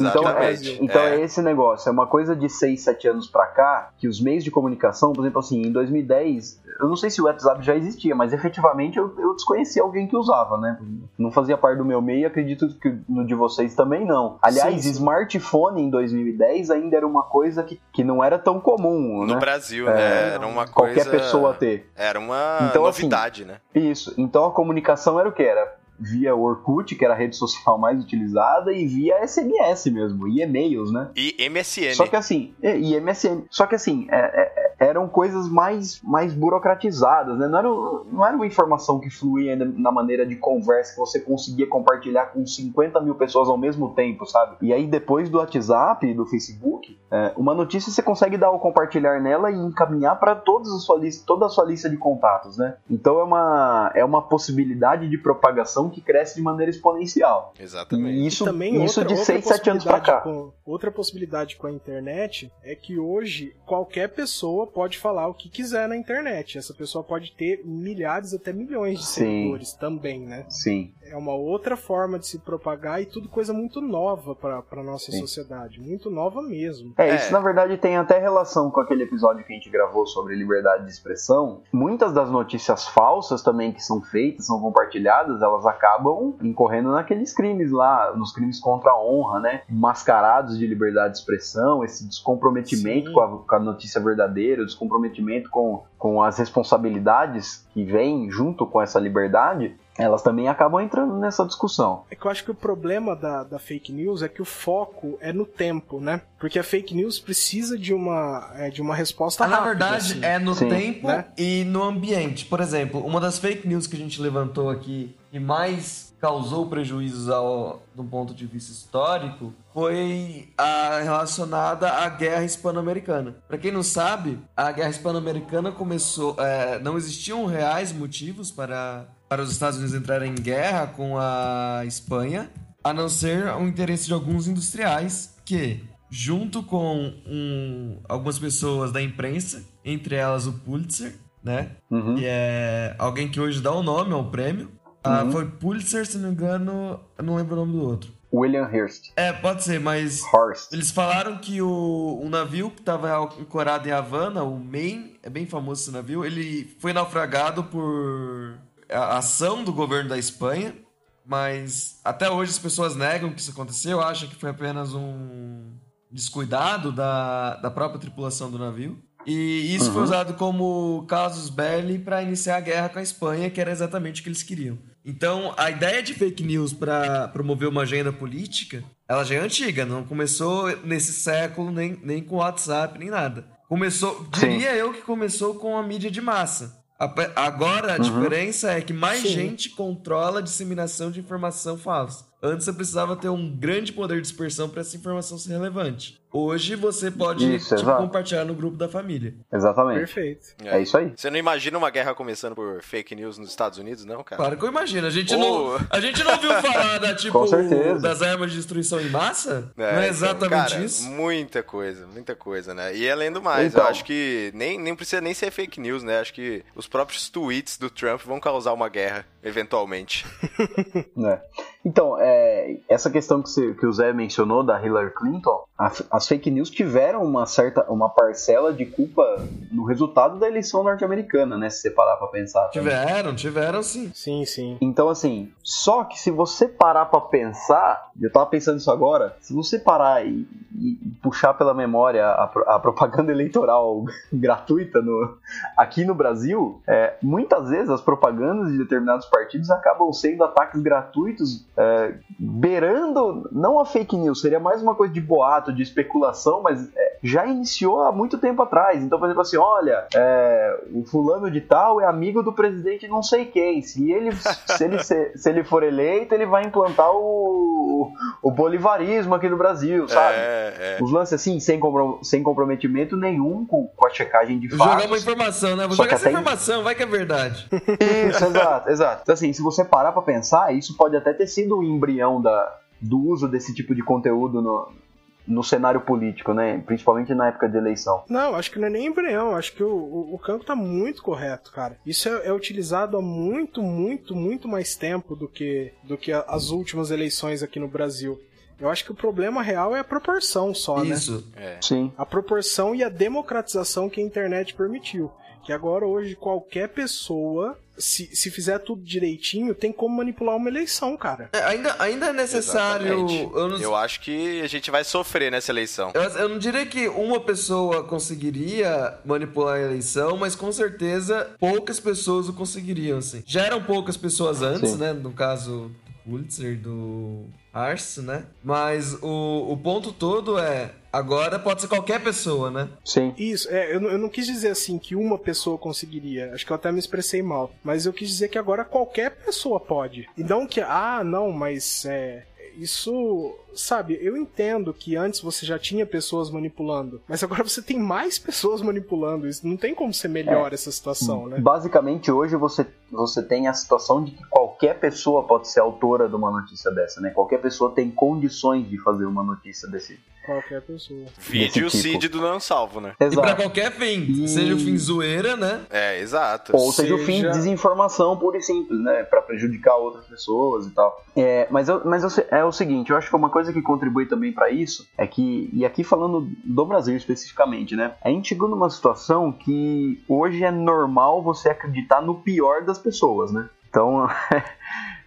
B: Exatamente.
A: então é.
B: É.
A: esse negócio, é uma coisa de 6, 7 anos pra cá, que os meios de comunicação, por exemplo, assim, em 2010, eu não sei se o WhatsApp já existia, mas efetivamente eu, eu desconhecia alguém que usava, né? Não fazia parte do meu meio acredito que no de vocês também não. Aliás,
C: Sim, sim.
A: smartphone em 2010 ainda era uma coisa que, que não era tão comum,
B: No
A: né?
B: Brasil,
A: É,
B: né? Era uma coisa.
A: Qualquer pessoa ter.
B: Era uma
A: Então, assim,
B: novidade, né?
A: Isso. Então a comunicação era o que? Era via Orkut, que era a rede social mais utilizada, e via SMS mesmo, e e-mails, né?
B: E MSN.
A: Só que assim, e, e MSN. Só que assim, é- é- eram coisas mais, mais burocratizadas, né? Não era, não era uma informação que fluía ainda na maneira de conversa que você conseguia compartilhar com 50 mil pessoas ao mesmo tempo, sabe? E aí, depois do WhatsApp e do Facebook, é, uma notícia você consegue dar o compartilhar nela e encaminhar para toda a sua lista, toda a sua lista de contatos, né? Então é uma, é uma possibilidade de propagação que cresce de maneira exponencial.
B: Exatamente.
A: E isso,
C: e também
A: isso
C: outra,
A: de
C: outra
A: 6, 7 anos
C: possibilidade
A: cá.
C: com- outra possibilidade com a internet é que hoje qualquer pessoa pode falar o que quiser na internet. Essa pessoa pode ter milhares até milhões de
A: Sim.
C: seguidores também, né?
A: Sim.
C: É uma outra forma de se propagar e tudo coisa muito nova pra pra nossa
A: Sim.
C: sociedade. Muito nova mesmo.
A: É,
B: É.
A: isso na verdade tem até relação com aquele episódio que a gente gravou sobre liberdade de expressão. Muitas das notícias falsas também que são feitas, são compartilhadas, elas acabam incorrendo naqueles crimes lá, nos crimes contra a honra, né? Mascarados de liberdade de expressão, esse descomprometimento com a, com a notícia verdadeira, o descomprometimento com, com as responsabilidades que vêm junto com essa liberdade, elas também acabam entrando nessa discussão.
C: É que eu acho que o problema da, da fake news é que o foco é no tempo, né? Porque a fake news precisa de uma, é, de uma resposta
D: Ah, na
C: rápida.
D: verdade,
C: assim.
D: é no
A: Sim.
D: tempo
C: Né?
D: e no ambiente. Por exemplo, uma das fake news que a gente levantou aqui e mais causou prejuízos ao, do ponto de vista histórico foi a relacionada à Guerra Hispano-Americana. Para quem não sabe, a Guerra Hispano-Americana começou. é, não existiam reais motivos para, para os Estados Unidos entrarem em guerra com a Espanha, a não ser o interesse de alguns industriais que, junto com um- algumas pessoas da imprensa, entre elas o Pulitzer, né?
A: Uhum.
D: Que é alguém que hoje dá o nome ao prêmio, Ah,
A: Uhum.
D: Foi Pulitzer, se não me engano, não lembro o nome do outro.
A: William Hearst.
D: É, pode ser, mas
A: Horst.
D: eles falaram que o, um navio que estava ancorado em Havana, o Maine, é bem famoso esse navio, ele foi naufragado por a ação do governo da Espanha, mas até hoje as pessoas negam que isso aconteceu, acham que foi apenas um descuidado da, da própria tripulação do navio. E isso foi usado como casus belli para iniciar a guerra com a Espanha, que era exatamente o que eles queriam. Então, a ideia de fake news para promover uma agenda política, ela já é antiga, não começou nesse século nem, nem com WhatsApp, nem nada. Começou,
A: Sim.
D: diria eu que começou com a mídia de massa. Agora a diferença é que mais
C: Sim.
D: gente controla a disseminação de informação falsa. Antes você precisava ter um grande poder de dispersão para essa informação ser relevante. Hoje você pode
A: Isso,
D: tipo, compartilhar no grupo da família.
A: Exatamente.
C: Perfeito.
A: É isso aí.
B: Você não imagina uma guerra começando por fake news nos Estados Unidos, não, cara?
D: Claro que eu imagino. A gente,
B: Oh.
D: não, a gente não ouviu falar da, tipo, das armas de destruição em massa? não é
B: então,
D: exatamente
B: cara,
D: isso?
B: Muita coisa, muita coisa, né? E além do mais,
A: Então.
B: eu acho que nem, nem precisa nem ser fake news, né? Acho que os próprios tweets do Trump vão causar uma guerra, eventualmente.
A: né? Então, é, essa questão que, você- que o Zé mencionou da Hillary Clinton, a- as fake news tiveram uma certa, uma parcela de culpa no resultado da eleição norte-americana, né? Se você parar pra pensar. também.
D: Tiveram, tiveram sim.
C: Sim, sim.
A: Então, assim, só que se você parar pra pensar, eu tava pensando isso agora, se você parar e, e puxar pela memória a, a propaganda eleitoral gratuita no, aqui no Brasil, é, muitas vezes as propagandas de determinados partidos acabam sendo ataques gratuitos, é, beirando, não a fake news, seria mais uma coisa de boato, de especulação, mas é, já iniciou há muito tempo atrás. Então, por exemplo, assim, olha, é, o fulano de tal é amigo do presidente não sei quem. Se ele, se ele, se, se ele for eleito, ele vai implantar o, o bolivarismo aqui no Brasil, sabe?
B: É, é.
A: Os lances assim, sem, compro- sem comprometimento nenhum com, com a checagem de fatos.
D: Jogar uma informação, né? Vou
A: Só
D: jogar
A: que
D: essa informação, vai que é verdade.
A: Isso, exato, exato. Então, assim, se você parar pra pensar, isso pode até ter sido o embrião da, do uso desse tipo de conteúdo no, no cenário político, né? Principalmente na época de eleição.
C: Não, acho que não é nem embrião. Acho que o, o, o campo tá muito correto, cara. Isso é, é utilizado há muito, muito, muito mais tempo do que, do que a- as últimas eleições aqui no Brasil. Eu acho que o problema real é a proporção só, né?
D: Isso.
B: é.
A: Sim.
C: A proporção e a democratização que a internet permitiu. Que agora, hoje, qualquer pessoa, se, se fizer tudo direitinho, tem como manipular uma eleição, cara.
D: É, ainda, ainda é necessário. Eu não,
B: Eu acho que a gente vai sofrer nessa eleição.
D: eu, eu não diria que uma pessoa conseguiria manipular a eleição, mas com certeza poucas pessoas o conseguiriam, assim. Já eram poucas pessoas antes,
A: Sim.
D: né? No caso do Pulitzer, do Arce, né? Mas o, o ponto todo é. Agora pode ser qualquer pessoa, né?
A: Sim.
C: Isso, é, eu, não- eu não quis dizer assim que uma pessoa conseguiria. Acho que eu até me expressei mal. Mas eu quis dizer que agora qualquer pessoa pode. E não que, ah, não, mas é. Isso, sabe, eu entendo que antes você já tinha pessoas manipulando, mas agora você tem mais pessoas manipulando. Isso não tem como ser melhor essa situação, né?
A: Basicamente, hoje você, você tem a situação de que qualquer pessoa pode ser autora de uma notícia dessa, né? Qualquer pessoa tem condições de fazer uma notícia desse.
C: Qualquer pessoa.
B: Vídeo
A: Desse tipo.
B: Cid do Não Salvo, né?
D: E pra
A: Exato.
D: qualquer fim.
A: E-
D: Seja o fim zoeira, né?
B: É, exato.
A: Ou seja, o fim
C: Seja-
A: desinformação pura e simples, né? Pra prejudicar outras pessoas e tal. É, mas eu, mas eu é o seguinte, eu acho que uma coisa que contribui também pra isso é que, e aqui falando do Brasil especificamente, né? A gente chegou numa situação que hoje é normal você acreditar no pior das pessoas, né? Então,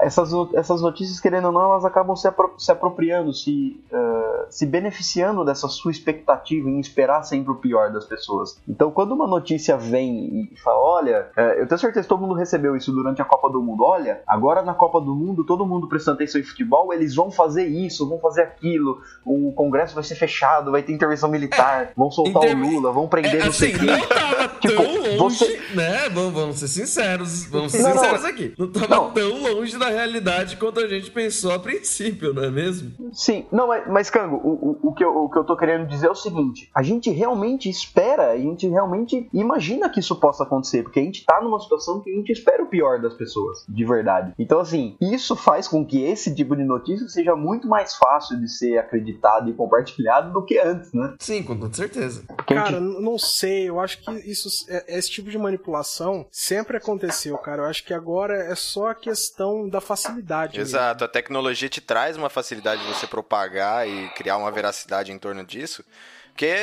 A: essas, essas notícias, querendo ou não, elas acabam se, apro- se apropriando, se, eh, se beneficiando dessa sua expectativa em esperar sempre o pior das pessoas. Então, quando uma notícia vem e fala, olha, eh, eu tenho certeza que todo mundo recebeu isso durante a Copa do Mundo, olha, agora na Copa do Mundo, todo mundo prestando atenção em futebol, eles vão fazer isso, vão fazer aquilo, o Congresso vai ser fechado, vai ter intervenção militar, vão soltar
D: termos-
A: o Lula, vão prender
D: É,
A: não sei
D: assim,
A: quem.
D: não tava
A: Tipo,
D: tão longe,
A: você-
D: né? Vamos, vamos ser sinceros, vamos ser
A: Não, não,
D: sinceros aqui. Não tava
A: não.
D: tão longe da realidade quanto a gente pensou a princípio, não é mesmo?
A: Sim, não, mas, mas Cango, o, o, o, que eu, o que eu tô querendo dizer é o seguinte: a gente realmente espera, a gente realmente imagina que isso possa acontecer, porque a gente tá numa situação que a gente espera o pior das pessoas, de verdade. Então, assim, isso faz com que esse tipo de notícia seja muito mais fácil de ser acreditado e compartilhado do que antes, né?
D: Sim, com toda certeza.
A: Porque gente-
C: Cara, n- não sei, eu acho que isso, é- esse tipo de manipulação sempre aconteceu, cara. Eu acho que agora é só a questão da facilidade. mesmo.
B: Exato, a tecnologia te traz uma facilidade de você propagar e criar uma veracidade em torno disso. Porque.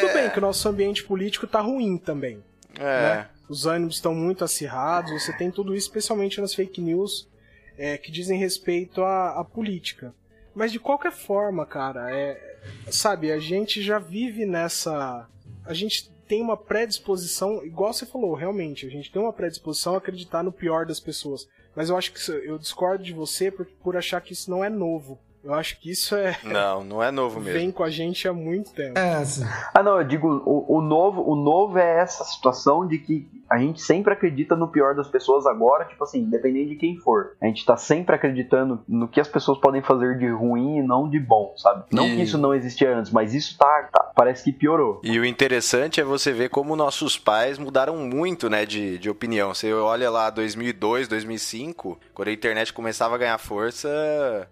C: Tudo bem que o nosso ambiente político tá ruim também.
B: É.
C: né? Os ânimos estão muito acirrados, você tem tudo isso, especialmente nas fake news é, que dizem respeito à, à política. Mas de qualquer forma, cara, é, sabe, a gente já vive nessa. A gente tem uma predisposição, igual você falou, realmente, a gente tem uma predisposição a acreditar no pior das pessoas. Mas eu acho que isso- eu discordo de você por, por achar que isso não é novo. Eu acho que isso é
B: Não, não é novo mesmo.
C: vem com a gente há muito tempo.
D: É, assim.
A: Ah, não, eu digo, o, o novo, o novo é essa situação de que a gente sempre acredita no pior das pessoas agora, tipo assim, independente de quem for. A gente tá sempre acreditando no que as pessoas podem fazer de ruim e não de bom, sabe? Não
B: E-
A: que isso não existia antes, mas isso tá, tá- parece que piorou.
B: E o interessante é você ver como nossos pais mudaram muito, né, de, de opinião. Você olha lá 2002, 2005, quando a internet começava a ganhar força,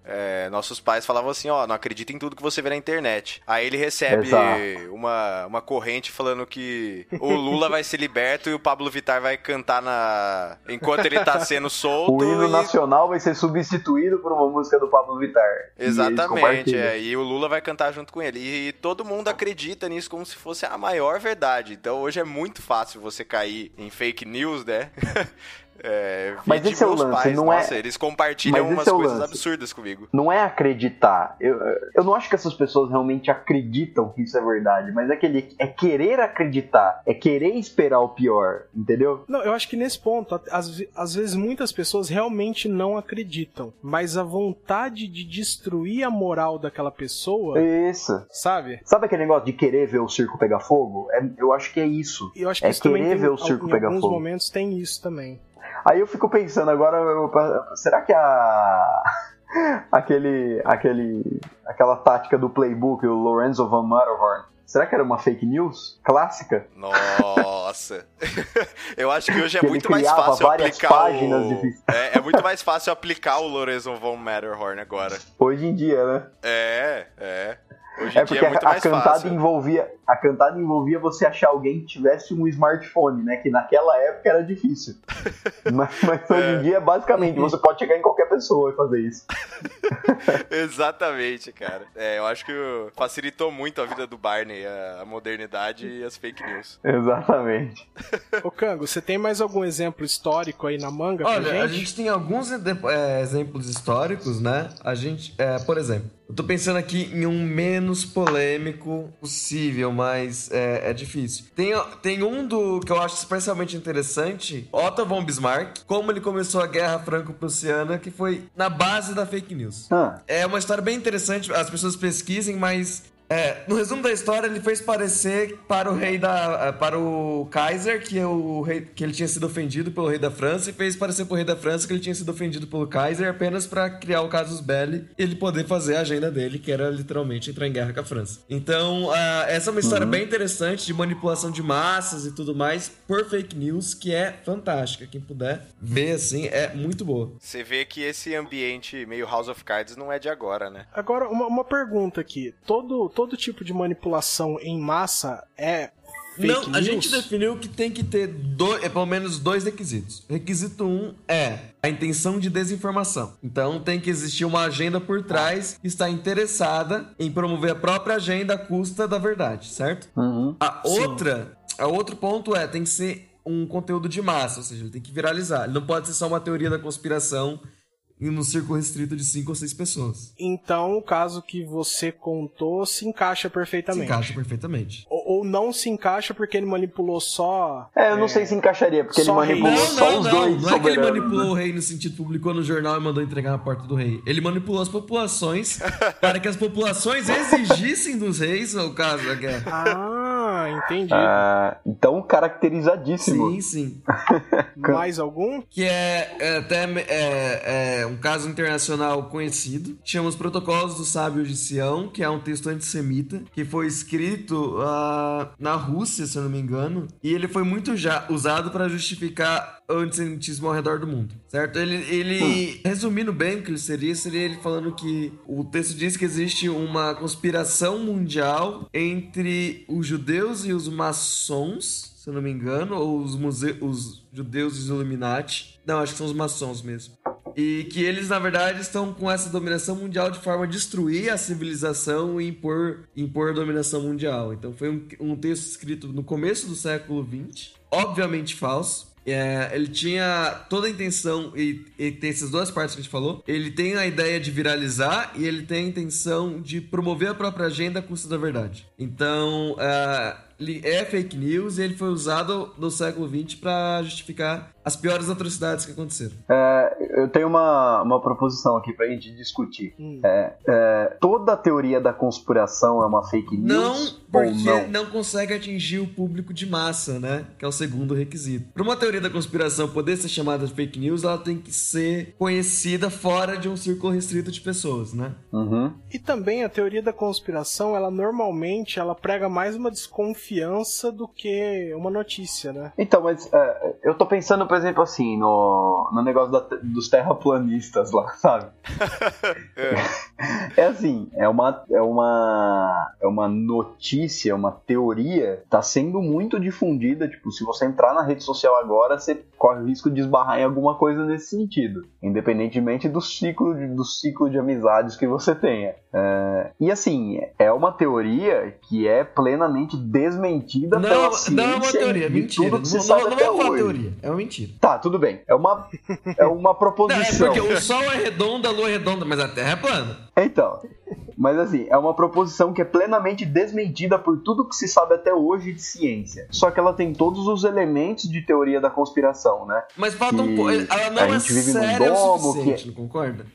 B: é, nossos pais falavam assim, ó, não acredita em tudo que você vê na internet. Aí ele recebe
A: Exato.
B: uma, uma corrente falando que o Lula vai ser liberto e o Pablo Vittar vai cantar na enquanto ele tá sendo solto.
A: O hino
B: e-
A: nacional vai ser substituído por uma música do Pablo Vittar. E
B: Exatamente,
A: compartilham.
B: é, e o Lula vai cantar junto com ele. E todo mundo acredita nisso como se fosse a maior verdade. Então hoje é muito fácil você cair em fake news, né? É,
A: Mas esse é o lance,
B: pais,
A: não é-
B: nossa, eles compartilham
A: Mas
B: umas
A: é
B: coisas
A: lance.
B: absurdas comigo.
A: Não é acreditar. Eu, eu não acho que essas pessoas realmente acreditam que isso é verdade, mas é, aquele, é querer acreditar, é querer esperar o pior, entendeu?
C: Não, eu acho que nesse ponto, às, às vezes muitas pessoas realmente não acreditam, mas a vontade de destruir a moral daquela pessoa,
A: Isso.
C: sabe?
A: Sabe aquele negócio de querer ver o circo pegar fogo? É- eu acho que é isso.
C: Eu acho que
A: É
C: isso
A: querer
C: tem,
A: ver o circo
C: em
A: pegar
C: alguns
A: fogo.
C: momentos tem isso também.
A: Aí eu fico pensando agora, eu- será que a aquele aquele aquela tática do playbook, o Lorenzo Van Matterhorn, será que era uma fake news clássica?
B: Nossa. Eu acho que hoje é
A: Que
B: muito mais fácil aplicar
A: páginas
B: o...
A: difíceis.
B: É, é muito mais fácil aplicar o Lorenzo von Matterhorn agora.
A: Hoje em dia, né?
B: É, é. Hoje
A: É
B: em dia
A: porque
B: é muito
A: a, a
B: mais
A: cantada
B: fácil.
A: envolvia a cantada envolvia você achar alguém que tivesse um smartphone, né? Que naquela época era difícil. mas, mas hoje em dia, basicamente, você pode chegar em qualquer pessoa e fazer isso.
B: Exatamente, cara. É, eu acho que facilitou muito a vida do Barney, a, a modernidade e as fake news.
A: Exatamente.
C: Ô Kango, você tem mais algum exemplo histórico aí na manga pra
D: Olha,
C: gente?
D: a gente tem alguns é, exemplos históricos, né? A gente, é, por exemplo, eu tô pensando aqui em um menos polêmico possível, mas é, é difícil. Tem, tem um do que eu acho especialmente interessante, Otto von Bismarck, como ele começou a Guerra Franco-Prussiana, que foi na base da fake news.
A: Ah,
D: É uma história bem interessante, as pessoas pesquisem, mas é, no resumo da história ele fez parecer para o rei da para o Kaiser que é o rei que ele tinha sido ofendido pelo rei da França e fez parecer para o rei da França que ele tinha sido ofendido pelo Kaiser apenas para criar o casus belli e ele poder fazer a agenda dele que era literalmente entrar em guerra com a França. Então ah, essa é uma história bem interessante de manipulação de massas e tudo mais por fake news que é fantástica. Quem puder ver assim é muito boa.
B: Você vê que esse ambiente meio House of Cards não é de agora, né?
C: Agora, uma, uma pergunta aqui. Todo, todo tipo de manipulação em massa é fake
D: Não, a
C: news?
D: gente definiu que tem que ter dois, é, pelo menos dois requisitos. Requisito um é a intenção de desinformação. Então tem que existir uma agenda por trás que está interessada em promover a própria agenda à custa da verdade, certo?
A: uhum.
D: A outra, a outro ponto é tem que ser um conteúdo de massa, ou seja, ele tem que viralizar. Ele não pode ser só uma teoria da conspiração em um círculo restrito de cinco ou seis pessoas.
C: Então, o caso que você contou se encaixa
D: Se
C: perfeitamente.
D: encaixa perfeitamente.
C: Ou, ou não se encaixa porque ele manipulou só.
A: É, eu não sei se encaixaria, porque ele
C: Só
A: manipulou.
D: Não,
A: só
D: não,
A: os
D: não.
A: dois
D: Não é que ele manipulou o rei no sentido publicou no jornal e mandou entregar na porta do rei. Ele manipulou as populações para que as populações exigissem dos reis, o caso da guerra.
C: Ah, Ah, entendi.
A: Ah, então, caracterizadíssimo.
D: Sim, sim.
C: Mais algum?
D: que é, é até é, é um caso internacional conhecido. Chama os Protocolos do Sábio de Sião, que é um texto antissemita, que foi escrito ah, na Rússia, se eu não me engano, e ele foi muito já usado para justificar antissemitismo ao redor do mundo, certo? Ele, ele resumindo bem o que ele seria, seria ele falando que o texto diz que existe uma conspiração mundial entre os judeus e os maçons, se eu não me engano, ou os, muse os judeus e os Illuminati. Não, acho que são os maçons mesmo. E que eles, na verdade, estão com essa dominação mundial de forma a destruir a civilização e impor, impor a dominação mundial. Então foi um, um texto escrito no começo do século XX, obviamente falso. É, ele tinha toda a intenção, e, e tem essas duas partes que a gente falou. Ele tem a ideia de viralizar e ele tem a intenção de promover a própria agenda à custa da verdade. Então, é, ele é fake news e ele foi usado no século XX para justificar as piores atrocidades que aconteceram.
A: É, eu tenho uma, uma proposição aqui pra gente discutir.
C: Hum.
A: É, é, toda a teoria da conspiração é uma fake news?
D: Não,
A: ou
D: porque
A: não?
D: não consegue atingir o público de massa, né? Que é o segundo requisito. Para uma teoria da conspiração poder ser chamada de fake news, ela tem que ser conhecida fora de um círculo restrito de pessoas, né?
A: Uhum.
C: E também a teoria da conspiração, ela normalmente ela prega mais uma desconfiança do que uma notícia, né?
A: Então, mas é, eu tô pensando, por exemplo, assim, no, no negócio da- dos terraplanistas lá, sabe? É assim, é uma, é uma é uma notícia, uma teoria, tá sendo muito difundida, tipo, se você entrar na rede social agora, você corre o risco de esbarrar em alguma coisa nesse sentido, independentemente do ciclo de, do ciclo de amizades que você tenha. É, e assim, é uma teoria que é plenamente desmentida pela
D: Não,
A: ciência
D: não é uma teoria, é mentira.
A: tudo
D: Não,
A: que se
D: não,
A: sabe
D: não,
A: até
D: é uma
A: hoje.
D: teoria, é uma mentira.
A: Tá, tudo bem. É uma, é uma
D: Não, é
A: proposição.
D: porque o Sol é redondo, a Lua é redonda, mas a Terra é plana.
A: Então, mas assim, é uma proposição que é plenamente desmentida por tudo que se sabe até hoje de ciência. Só que ela tem todos os elementos de teoria da conspiração, né?
D: Mas falta um pouco. Ela não
A: a
D: é
A: gente vive num
D: séria o
A: domo
D: suficiente,
A: que-
D: não concorda?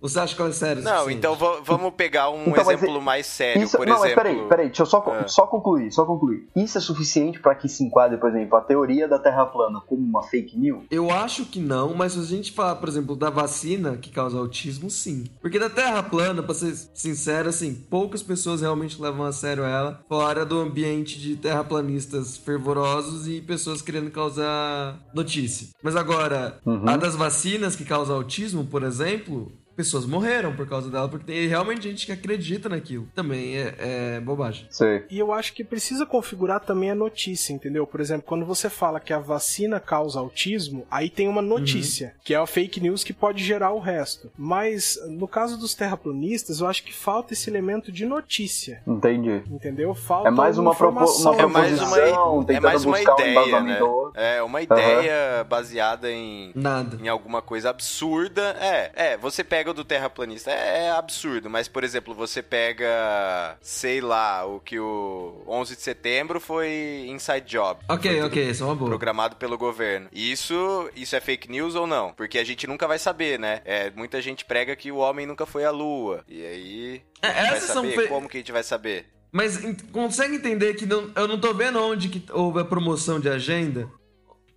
D: Você acha que ela é
B: Não,
D: suficiente?
B: então va- vamos pegar um
A: Então, mas
B: exemplo
A: é-
B: mais sério,
A: Isso,
B: por
A: não, mas
B: exemplo.
A: peraí, peraí, deixa eu só,
B: É.
A: só concluir, só concluir. Isso é suficiente para que se enquadre, por exemplo, a teoria da Terra plana como uma fake news?
D: Eu acho que não, mas se a gente falar, por exemplo, da vacina que causa autismo, sim. Porque da Terra plana, pra ser sincero, assim, poucas pessoas realmente levam a sério ela, fora do ambiente de terraplanistas fervorosos e pessoas querendo causar notícia. Mas agora,
A: Uhum.
D: a das vacinas que causam autismo, por exemplo, pessoas morreram por causa dela, porque tem realmente gente que acredita naquilo. Também é, é bobagem.
A: Sei.
C: E eu acho que precisa configurar também a notícia, entendeu? Por exemplo, quando você fala que a vacina causa autismo, aí tem uma notícia, que é a fake news que pode gerar o resto. Mas no caso dos terraplanistas, eu acho que falta esse elemento de notícia,
A: Entendi.
C: entendeu? Falta
A: É mais uma, propo uma
B: É mais
A: proposição,
B: uma, é mais uma
A: buscar um
B: ideia, né? É uma ideia baseada em,
D: Nada.
B: em alguma coisa absurda. É, é, você pega o do terraplanista, é, é absurdo, mas por exemplo, você pega, sei lá, o que o 11 de setembro foi Inside Job.
D: Ok, ok, isso é uma boa.
B: Programado pelo governo. Isso, isso é fake news ou não? Porque a gente nunca vai saber, né? É, muita gente prega que o homem nunca foi à lua. E aí.
D: É,
B: vai
D: essas são
B: saber?
D: fe-
B: Como que a gente vai saber?
D: Mas consegue entender que não- eu não tô vendo onde que houve a promoção de agenda?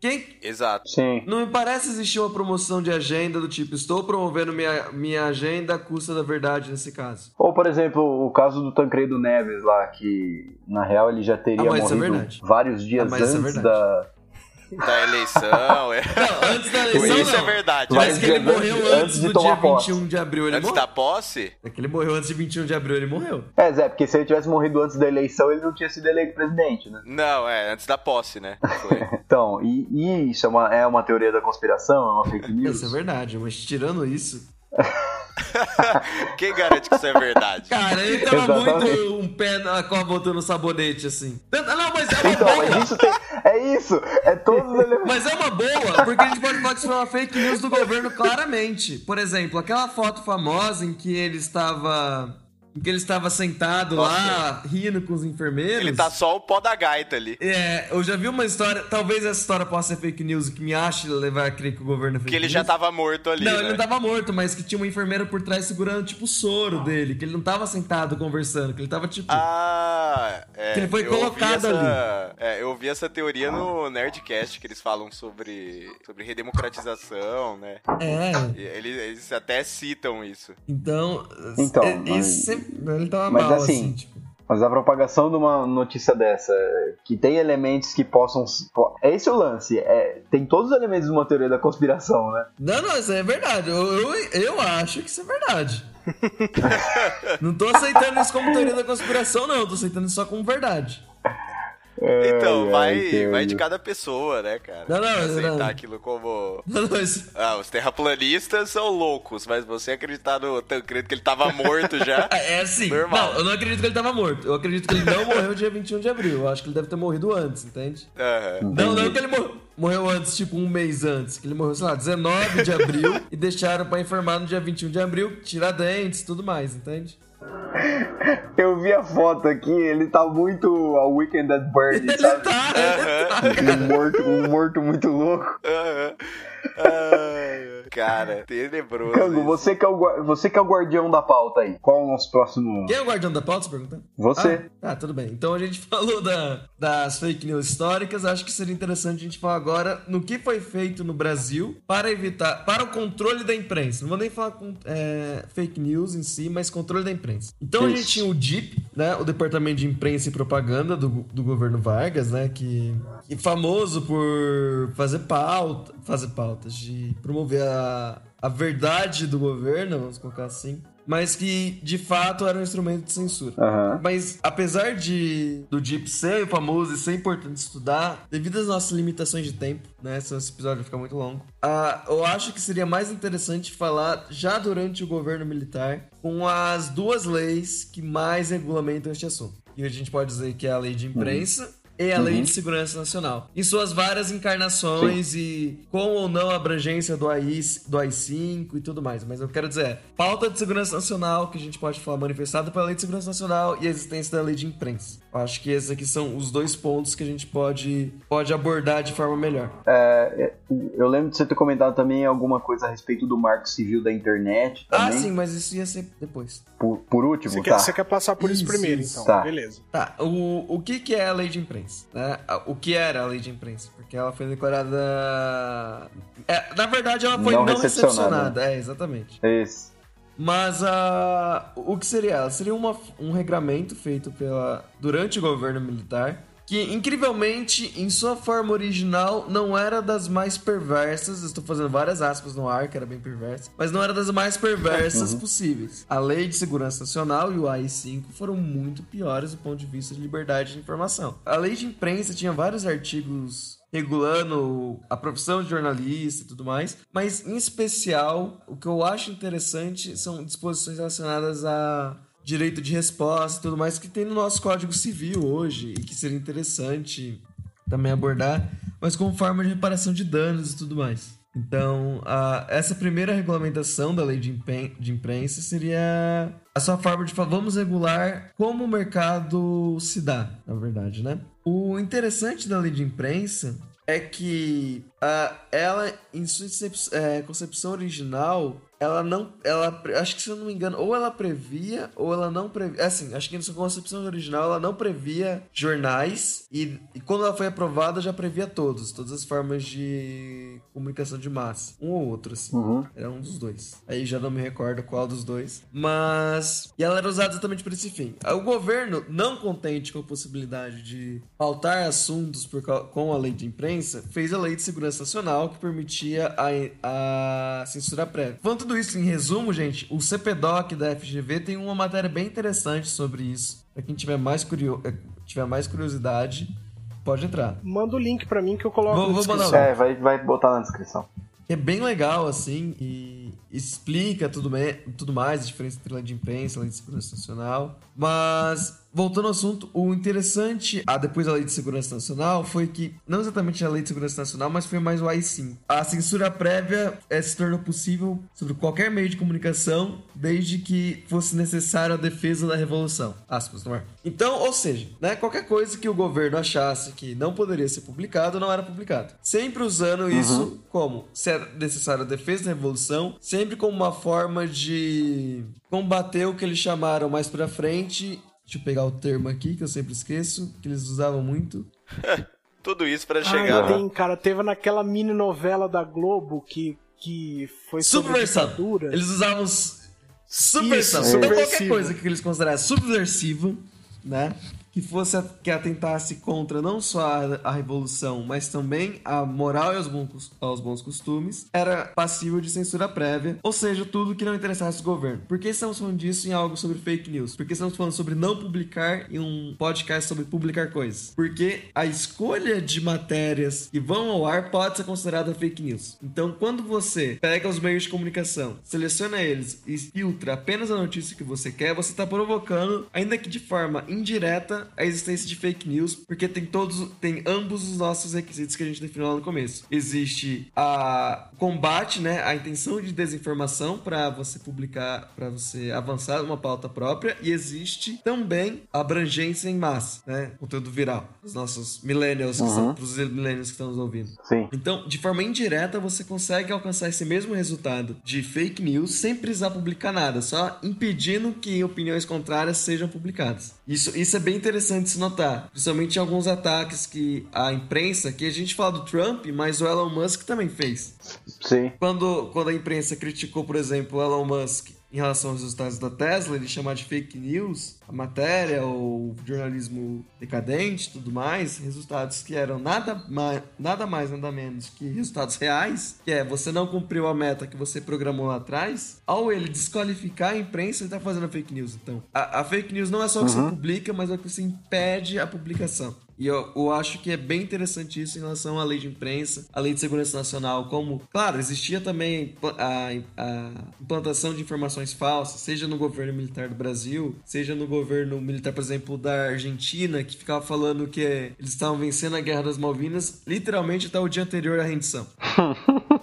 D: Quem
B: Exato.
A: Sim.
D: não me parece existir uma promoção de agenda do tipo estou promovendo minha, minha agenda à custa da verdade nesse caso.
A: Ou, por exemplo, o caso do Tancredo Neves lá, que na real ele já teria
D: Ah, é
A: morrido
D: verdade.
A: vários dias
D: Ah, é
A: antes
D: verdade.
A: da.
B: Da eleição. é.
D: Não, antes da eleição
B: Isso é
D: não.
B: verdade.
A: Vai
D: Mas
B: Mas
D: que ele morreu
A: antes-
D: antes, do dia
A: posse.
D: 21 de abril, ele
B: antes
D: morreu.
B: da posse?
D: É que ele morreu antes de 21 de abril, ele morreu.
A: É, Zé, porque se ele tivesse morrido antes da eleição, ele não tinha sido eleito presidente, né?
B: Não, é, antes da posse, né? Foi.
A: Então, e, e isso é uma, é uma teoria da conspiração? É uma fake news?
D: Isso é verdade, mas tirando isso.
B: Quem garante que isso é verdade?
D: Cara, ele tava
A: Exatamente.
D: muito um pé na cova botando sabonete assim. Não, mas é uma
A: Então,
D: boa.
A: mas isso tem. É isso! É todos os elementos.
D: Mas é uma boa, porque a gente pode falar que isso foi uma fake news do governo claramente. Por exemplo, aquela foto famosa em que ele estava que ele estava sentado lá, rindo com os enfermeiros.
B: Ele tá só o pó da gaita ali.
D: É, eu já vi uma história, talvez essa história possa ser fake news, que me ache levar a crer que o governo é fake
B: Que ele
D: news.
B: já tava morto ali.
D: Não,
B: né?
D: ele não tava morto, mas que tinha uma enfermeira por trás segurando, tipo, o soro dele. Que ele não tava sentado conversando, que ele tava, tipo...
B: Ah, é.
D: Que ele foi colocado
B: essa- É, eu ouvi essa teoria no Nerdcast, que eles falam sobre, sobre redemocratização, né?
D: É,
B: E Eles, eles até citam isso.
D: então...
A: Então,
D: é,
A: mas-
D: isso sempre- ele tava
A: mas
D: mal,
A: assim,
D: assim, tipo...
A: Mas a propagação de uma notícia dessa, que tem elementos que possam. po- É esse o lance. É, tem todos os elementos de uma teoria da conspiração, né?
D: Não, não, isso é verdade. Eu, eu, eu acho que isso é verdade. não tô aceitando isso como teoria da conspiração, não. Tô aceitando isso só como verdade.
B: Então,
A: Ai,
B: vai,
A: ai,
B: vai de cada pessoa, né, cara?
D: Não, não,
B: Aceitar
D: não.
B: aquilo como.
D: Não, não, isso...
B: Ah, os terraplanistas são loucos, mas você acreditar no Tancredo que ele tava morto já.
D: Ah, É assim.
B: Normal.
D: Não, eu não acredito que ele tava morto. Eu acredito que ele não morreu dia 21 de abril. Eu acho que ele deve ter morrido antes, entende?
B: Aham.
D: Não, não que ele morreu. Morreu antes, tipo um mês antes. Que ele morreu, sei lá, 19 de abril e deixaram pra informar no dia 21 de abril, tirar dentes e tudo mais, entende?
A: Eu vi a foto aqui, ele tá muito ao Weekend at Bernie,
D: Ele
A: sabe?
D: tá, ele tá.
A: Um morto, um morto muito louco.
B: Aham. Ai, Cara, tenebroso.
A: Cango, você que, é o, você que é o guardião da pauta aí. Qual é o nosso próximo?
D: Quem é o guardião da pauta, você perguntando?
A: Você.
D: Ah, tá, tudo bem. Então a gente falou da- das fake news históricas. Acho que seria interessante a gente falar agora no que foi feito no Brasil para evitar, para o controle da imprensa. Não vou nem falar com é, fake news em si, mas controle da imprensa. Então a
A: Isso.
D: gente tinha o DIP, né, o Departamento de Imprensa e Propaganda do, do governo Vargas, né, que, que famoso por fazer pauta, fazer pautas, de promover a, a verdade do governo, vamos colocar assim. Mas que de fato era um instrumento de censura.
A: Aham.
D: Mas apesar de do Deep ser famoso e ser importante estudar, devido às nossas limitações de tempo, né? Senão esse episódio vai ficar muito longo. ah, eu acho que seria mais interessante falar já durante o governo militar com as duas leis que mais regulamentam este assunto. E a gente pode dizer que é a lei de imprensa. E a Lei de Segurança Nacional. Em suas várias encarnações e com ou não abrangência do AI, do AI-5 e tudo mais. Mas eu quero dizer, é, pauta de segurança nacional, que a gente pode falar manifestada pela Lei de Segurança Nacional e a existência da Lei de Imprensa. Eu acho que esses aqui são os dois pontos que a gente pode, pode abordar de forma melhor.
A: É, eu lembro de você ter comentado também alguma coisa a respeito do marco civil da internet
D: Ah,
A: também.
D: sim, mas isso ia ser depois.
A: Por, por último,
C: Você,
A: tá?
C: quer, você quer passar por isso,
D: Isso,
C: primeiro, então.
A: Tá.
C: Beleza.
D: Tá, o, o que, que é a lei de imprensa? Né? O que era a lei de imprensa? Porque ela foi declarada. É, na verdade, ela foi
A: Não
D: não,
A: recepcionada.
D: É, exatamente.
A: Esse.
D: Mas a, o que seria ela? Seria uma, um regramento feito pela, durante o governo militar. Que, incrivelmente, em sua forma original, não era das mais perversas. Estou fazendo várias aspas no ar, que era bem perversa. Mas não era das mais perversas possíveis. A Lei de Segurança Nacional e o AI-5 foram muito piores do ponto de vista de liberdade de informação. A Lei de Imprensa tinha vários artigos regulando a profissão de jornalista e tudo mais, mas em especial o que eu acho interessante são disposições relacionadas a direito de resposta e tudo mais que tem no nosso Código Civil hoje e que seria interessante também abordar, mas como forma de reparação de danos e tudo mais. Então, a- essa primeira regulamentação da lei de, impen- de imprensa seria a sua forma de falar, vamos regular como o mercado se dá, na verdade, né? O interessante da lei de imprensa é que ah, ela, em sua é, concepção original, ela não. Ela, acho que se eu não me engano, ou ela previa, ou ela não previa. Assim, acho que em sua concepção original ela não previa jornais, e, e quando ela foi aprovada já previa todos, todas as formas de comunicação de massa. Um ou outro, assim.
A: Uhum.
D: Era um dos dois. Aí já não me recordo qual dos dois. Mas. E ela era usada exatamente para esse fim. O governo, não contente com a possibilidade de pautar assuntos por com a lei de imprensa, fez a lei de segurança nacional que permitia a, a censura prévia. Falando tudo isso em resumo, gente, o CPDOC da FGV tem uma matéria bem interessante sobre isso. Pra quem tiver mais, curio... eh, tiver mais curiosidade, pode entrar.
C: Manda o link pra mim que eu coloco
D: Vou-
C: na
D: vou
C: descrição.
A: É, vai, vai botar na descrição.
D: é bem legal, assim, e explica tudo, me- tudo mais, a diferença entre lei de imprensa e lei de segurança nacional. Mas voltando ao assunto, o interessante, ah, depois da Lei de Segurança Nacional, foi que, não exatamente a Lei de Segurança Nacional, mas foi mais o AI-5. A censura prévia eh, se tornou possível sobre qualquer meio de comunicação, desde que fosse necessário a defesa da revolução. Aspas, não é? Então, ou seja, né, qualquer coisa que o governo achasse que não poderia ser publicado, não era publicado. Sempre usando isso como, se é necessário a defesa da revolução, sempre como uma forma de combater o que eles chamaram mais pra frente. Deixa eu pegar o termo aqui, que eu sempre esqueço, que eles usavam muito.
B: Tudo isso pra
C: Ah,
B: chegar.
C: tem, cara, teve naquela mini novela da Globo que, que foi ditadura.
D: Eles usavam subversão.
C: Isso,
D: então qualquer
C: subversivo.
D: coisa que eles considerassem subversiva, né? Que fosse que atentasse contra não só a, a revolução, mas também a moral e aos bons, aos bons costumes, era passível de censura prévia, ou seja, tudo que não interessasse o governo. Por que estamos falando disso em algo sobre fake news? Porque estamos falando sobre não publicar em um podcast sobre publicar coisas. Porque a escolha de matérias que vão ao ar pode ser considerada fake news. Então, quando você pega os meios de comunicação, seleciona eles e filtra apenas a notícia que você quer, você está provocando, ainda que de forma indireta, a existência de fake news, porque tem todos, tem ambos os nossos requisitos que a gente definiu lá no começo. Existe a combate, né, a intenção de desinformação para você publicar, para você avançar uma pauta própria, e existe também a abrangência em massa, né, conteúdo viral, os nossos millennials, que são, pros millennials que estão nos ouvindo.
A: Sim.
D: Então, de forma indireta, você consegue alcançar esse mesmo resultado de fake news sem precisar publicar nada, só impedindo que opiniões contrárias sejam publicadas. Isso, isso é bem interessante se notar, principalmente em alguns ataques que a imprensa, que a gente fala do Trump, mas o Elon Musk também fez.
A: Sim.
D: Quando, quando a imprensa criticou, por exemplo, o Elon Musk em relação aos resultados da Tesla, ele chamar de fake news a matéria, ou jornalismo decadente tudo mais, resultados que eram nada mais, nada mais, nada menos que resultados reais, que é você não cumpriu a meta que você programou lá atrás, ao ele desqualificar a imprensa, ele tá fazendo fake news. Então, a, a fake news não é só o que você publica, mas é o que você impede a publicação. E eu, eu acho que é bem interessante isso em relação à lei de imprensa, à lei de segurança nacional, como, claro, existia também a, a implantação de informações falsas, seja no governo militar do Brasil, seja no governo militar, por exemplo, da Argentina, que ficava falando que eles estavam vencendo a Guerra das Malvinas, literalmente até o dia anterior à rendição.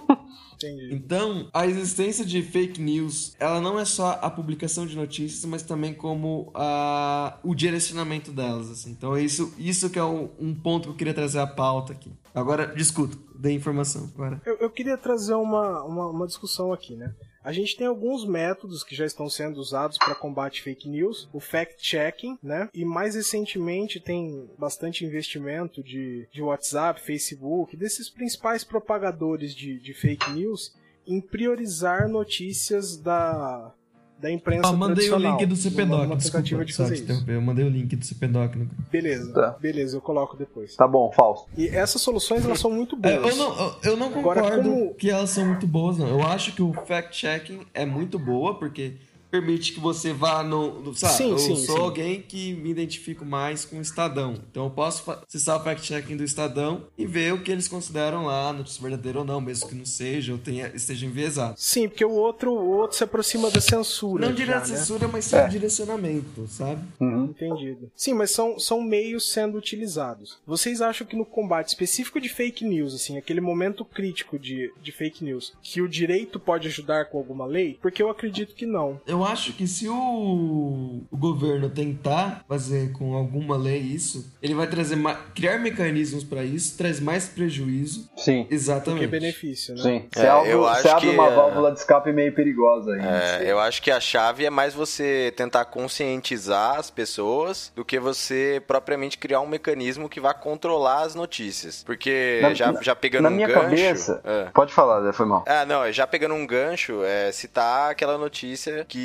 C: Entendi.
D: Então, a existência de fake news, ela não é só a publicação de notícias, mas também como a, o direcionamento delas, assim. Então, isso, isso que é um, um ponto que eu queria trazer à pauta aqui. Agora, discuto, dê informação agora.
C: Eu, eu queria trazer uma, uma, uma discussão aqui, né? A gente tem alguns métodos que já estão sendo usados para combate fake news, o fact-checking, né? E mais recentemente tem bastante investimento de, de WhatsApp, Facebook, desses principais propagadores de, de fake news em priorizar notícias da, da imprensa
D: Ah, mandei o
C: tradicional.
D: link do CPDOC,
C: uma
D: desculpa,
C: tentativa de
D: só
C: fazer.
D: Eu mandei o link do CPDOC no.
C: Beleza,
A: Tá.
C: beleza, eu coloco depois.
A: Tá bom, Fausto.
C: E essas soluções elas são muito
D: É,
C: boas.
D: eu, não, eu- não
C: Agora,
D: concordo
C: como-
D: que elas são muito boas, não. Eu acho que o fact-checking é muito boa, porque permite que você vá no. no sabe,
C: Sim,
D: eu
C: sim,
D: sou
C: sim.
D: alguém que me identifico mais com o Estadão. Então eu posso acessar o fact-checking do Estadão e ver o que eles consideram lá, notícia verdadeira ou não, mesmo que não seja, ou tenha, esteja enviesado.
C: Sim, porque o outro, o outro se aproxima da censura.
D: Não diria
C: já, né?
D: censura, mas sim
A: É.
D: direcionamento, sabe?
A: Uhum.
C: Entendido. Sim, mas são, são meios sendo utilizados. Vocês acham que no combate específico de fake news, assim, aquele momento crítico de, de fake news, que o direito pode ajudar com alguma lei? Porque eu acredito que não.
D: Eu acho que se o, o governo tentar fazer com alguma lei isso, ele vai trazer ma- criar mecanismos para isso, traz mais prejuízo.
A: Sim.
C: Do que
D: Exatamente.
C: benefício, né?
A: Sim. Você
B: É,
A: abre,
B: eu acho
A: abre
B: que,
A: uma
B: é,
A: válvula de escape meio perigosa aí.
B: É, eu acho que a chave é mais você tentar conscientizar as pessoas do que você propriamente criar um mecanismo que vá controlar as notícias. Porque
A: Na-
B: já,
A: na-
B: já pegando
A: Na
B: um
A: minha
B: gancho.
A: cabeça.
B: É.
A: Pode falar, foi mal.
B: Ah, não, já pegando um gancho, é citar aquela notícia que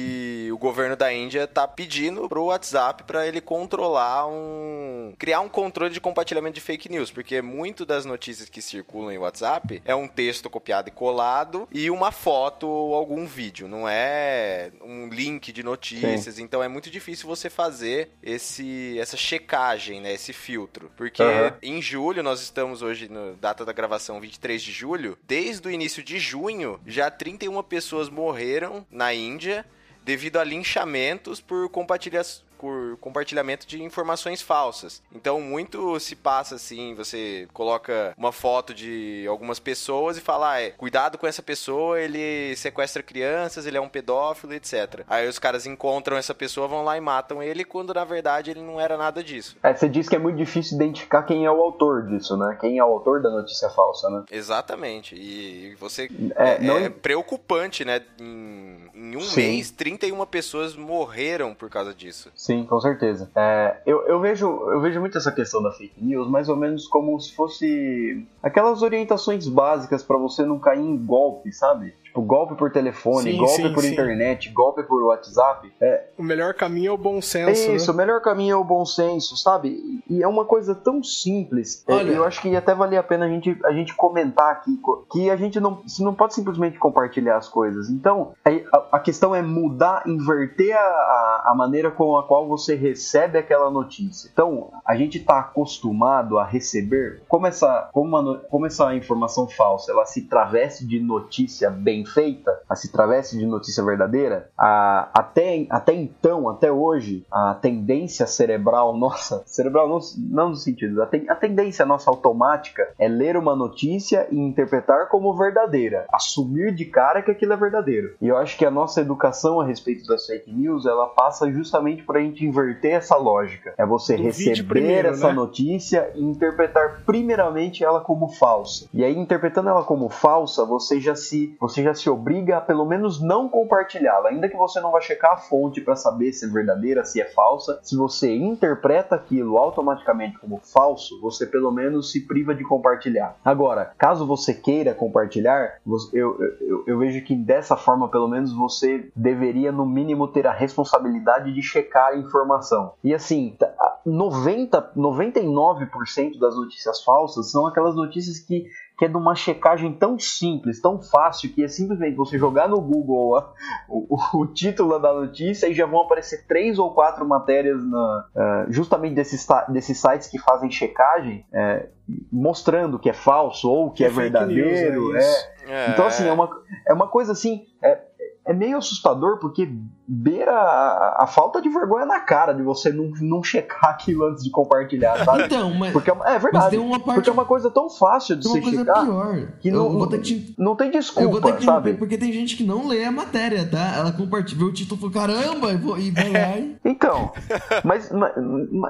B: o governo da Índia tá pedindo pro WhatsApp para ele controlar um. criar um controle de compartilhamento de fake news, porque muito das notícias que circulam em WhatsApp é um texto copiado e colado e uma foto ou algum vídeo, não é um link de notícias, então é muito difícil você fazer esse essa checagem, né, esse filtro, porque
A: Aham.
B: em julho, nós estamos hoje, na data da gravação, 23 de julho. Desde o início de junho, já 31 pessoas morreram na Índia devido a linchamentos por compartilhar, por compartilhamento de informações falsas. Então, muito se passa assim, você coloca uma foto de algumas pessoas e fala, ah, é, cuidado com essa pessoa, ele sequestra crianças, ele é um pedófilo, etc. Aí os caras encontram essa pessoa, vão lá e matam ele, quando na verdade ele não era nada disso.
A: É, você diz que é muito difícil identificar quem é o autor disso, né? Quem é o autor da notícia falsa, né?
B: Exatamente. E você.
A: É,
B: É,
A: não-
B: é preocupante, né? Em, em um
A: Sim.
B: mês, 31 pessoas morreram por causa disso.
A: Sim, com certeza. É, eu, eu, vejo, eu vejo muito essa questão da fake news mais ou menos como se fosse aquelas orientações básicas pra você não cair em golpe, sabe? Tipo, golpe por telefone,
C: Sim,
A: golpe
C: sim,
A: por
C: sim.
A: internet, golpe por WhatsApp. É,
C: O melhor caminho é o bom
A: é
C: senso,
A: isso,
C: né?
A: o melhor caminho é o bom senso, sabe? E é uma coisa tão simples. É,
D: Olha-
A: eu acho que até valia a pena a gente, a gente comentar aqui que a gente não, não pode simplesmente compartilhar as coisas. Então, aí a, a questão é mudar, inverter a, a, maneira com a qual você recebe aquela notícia. Então, a gente está acostumado a receber, como essa, como, uma como essa informação falsa, ela se traveste de notícia bem feita, ela se traveste de notícia verdadeira, a, até, até então, até hoje, a tendência cerebral nossa, cerebral não, não no sentido, a, ten- a tendência nossa automática é ler uma notícia e interpretar como verdadeira, assumir de cara que aquilo é verdadeiro. E eu acho que a nossa educação a respeito das fake news, ela passa justamente para a gente inverter essa lógica. É você
C: Duvide
A: receber
C: primeiro,
A: essa
C: né?
A: notícia e interpretar primeiramente ela como falsa. E aí interpretando ela como falsa, você já se você já se obriga a pelo menos não compartilhá-la, ainda que você não vá checar a fonte para saber se é verdadeira, se é falsa. Se você interpreta aquilo automaticamente como falso, você pelo menos se priva de compartilhar. Agora, caso você queira compartilhar, eu, eu, eu vejo que dessa forma, pelo menos, você deveria, no mínimo, ter a responsabilidade de checar a informação. E assim, tá- a 90, 99% das notícias falsas são aquelas notícias que que é de uma checagem tão simples, tão fácil, que é simplesmente você jogar no Google a- o, o- o título da notícia e já vão aparecer três ou quatro matérias na, eh, justamente desses, desses sites que fazem checagem, eh, mostrando que é falso ou que é,
C: fake
A: verdadeiro.
C: news, é
A: é. Então, assim, é uma, é uma coisa assim. É, é meio assustador porque beira a, a falta de vergonha na cara de você não, não checar aquilo antes de compartilhar, sabe?
D: Então, mas,
A: Porque é, é verdade.
D: tem uma parte.
A: Porque é uma coisa tão fácil de você
D: coisa
A: checar
D: pior.
A: que
D: eu
A: não,
D: vou ter que te
A: não tem
D: Eu vou ter
A: desculpa,
D: que
A: sabe?
D: porque tem gente que não lê a matéria, tá? Ela compartilha, vê o título e fala, caramba, e vou- e vai lá e...
A: Então, mas, mas,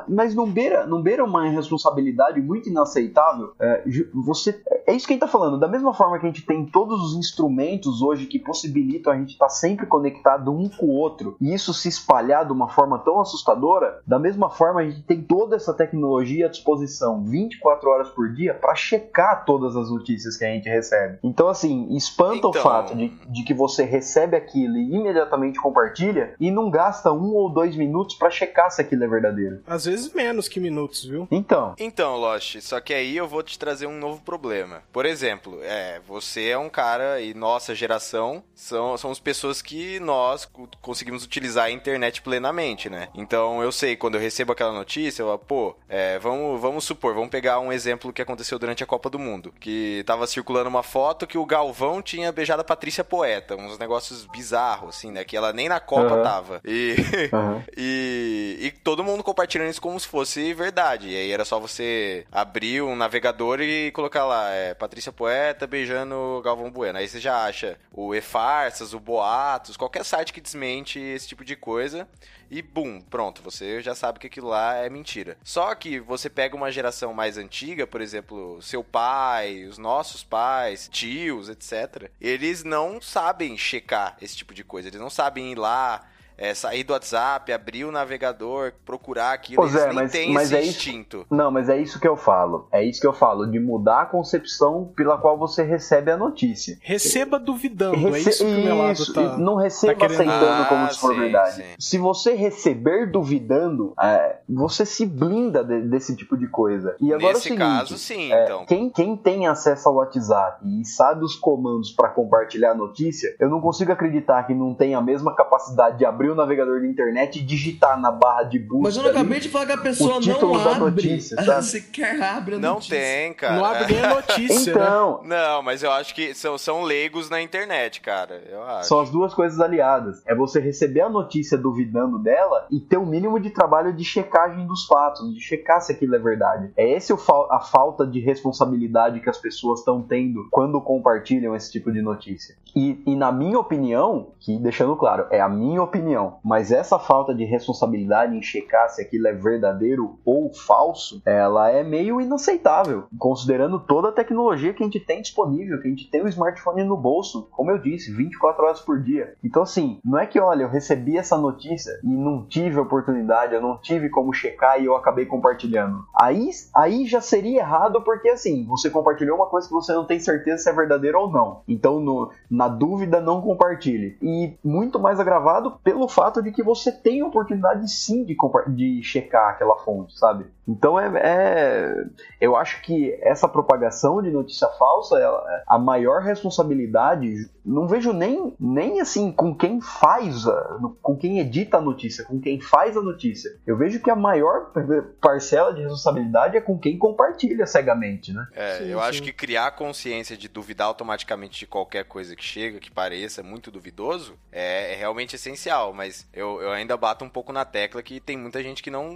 A: mas não, beira, não beira uma responsabilidade muito inaceitável? É, você, é isso que a gente tá falando. Da mesma forma que a gente tem todos os instrumentos hoje que possibilitam a gente estar sempre conectado um com o outro, e isso se espalhar de uma forma tão assustadora, da mesma forma a gente tem toda essa tecnologia à disposição 24 horas por dia para checar todas as notícias que a gente recebe. Então, assim, espanta o
B: Então-
A: fato de, de que você recebe aquilo e imediatamente compartilha e não gasta um ou dois minutos para checar se aquilo é verdadeiro.
C: Às vezes menos que minutos, viu?
A: Então,
B: Então, Lost, só que aí eu vou te trazer um novo problema. Por exemplo, é, você é um cara e nossa geração são, somos pessoas que nós conseguimos utilizar a internet plenamente, né? Então eu sei, quando eu recebo aquela notícia, eu, pô, é, vamos, vamos supor, vamos pegar um exemplo que aconteceu durante a Copa do Mundo. Que tava circulando uma foto que o Galvão tinha beijado a Patrícia Poeta. Uns negócios bizarros, assim, né? Que ela nem na Copa
A: Aham.
B: tava. E.
A: aham.
B: E, e todo mundo compartilhando isso como se fosse verdade. E aí era só você abrir um navegador e colocar lá, é, Patrícia Poeta beijando Galvão Bueno. Aí você já acha o E-Farsas, o Boatos, qualquer site que desmente esse tipo de coisa. E bum, pronto, você já sabe que aquilo lá é mentira. Só que você pega uma geração mais antiga, por exemplo, seu pai, os nossos pais, tios, etc. Eles não sabem checar esse tipo de coisa. Eles não sabem ir lá, é, sair do WhatsApp, abrir o navegador, procurar aquilo.
A: Pois
B: Eles
A: é,
B: nem
A: mas-
B: têm
A: mas
B: esse
A: é isso-
B: instinto.
A: Não, mas é isso que eu falo. É isso que eu falo, de mudar a concepção pela qual você recebe a notícia.
C: Receba duvidando, é
A: Rece-
C: isso que o Melado
A: Isso,
C: tá.
A: não receba
C: tá querendo-
A: aceitando
B: Ah,
A: como se for
B: sim,
A: verdade.
B: sim.
A: Se você receber duvidando, é, você se blinda de- desse tipo de coisa. E agora
B: Nesse
A: é o seguinte,
B: caso, sim,
A: é,
B: então.
A: quem, quem tem acesso ao WhatsApp e sabe os comandos para compartilhar a notícia, eu não consigo acreditar que não tem a mesma capacidade de abrir abrir o navegador da internet e digitar na barra de busca.
D: Mas eu não acabei de falar que a pessoa não abre.
A: notícia, sabe?
D: Sequer abre a
B: Não
D: notícia.
B: tem, cara.
C: Não abre nem a notícia, né?
A: Então,
B: Não, mas eu acho que são, são leigos na internet, cara. Eu acho.
A: São as duas coisas aliadas. É você receber a notícia duvidando dela e ter o mínimo de trabalho de checagem dos fatos, de checar se aquilo é verdade. É esse o fa- a falta de responsabilidade que as pessoas estão tendo quando compartilham esse tipo de notícia. E, e na minha opinião, que deixando claro, é a minha opinião, mas essa falta de responsabilidade em checar se aquilo é verdadeiro ou falso, ela é meio inaceitável, considerando toda a tecnologia que a gente tem disponível, que a gente tem o smartphone no bolso, como eu disse, 24 horas por dia. Então, assim, não é que, olha, eu recebi essa notícia e não tive oportunidade, eu não tive como checar e eu acabei compartilhando. Aí, aí já seria errado porque, assim, você compartilhou uma coisa que você não tem certeza se é verdadeira ou não. Então, no- na dúvida, não compartilhe. E muito mais agravado pelo fato de que você tem oportunidade sim de, de checar aquela fonte, sabe? Então, é, é- eu acho que essa propagação de notícia falsa, ela- a maior responsabilidade, não vejo nem, nem assim com quem faz, a- com quem edita a notícia, com quem faz a notícia. Eu vejo que a maior parcela de responsabilidade é com quem compartilha cegamente, né?
B: É,
C: Sim,
B: eu acho
C: sim.
B: que criar a consciência de duvidar automaticamente de qualquer coisa que chega, que pareça muito duvidoso, é, é realmente essencial. Mas eu, eu ainda bato um pouco na tecla que tem muita gente que não.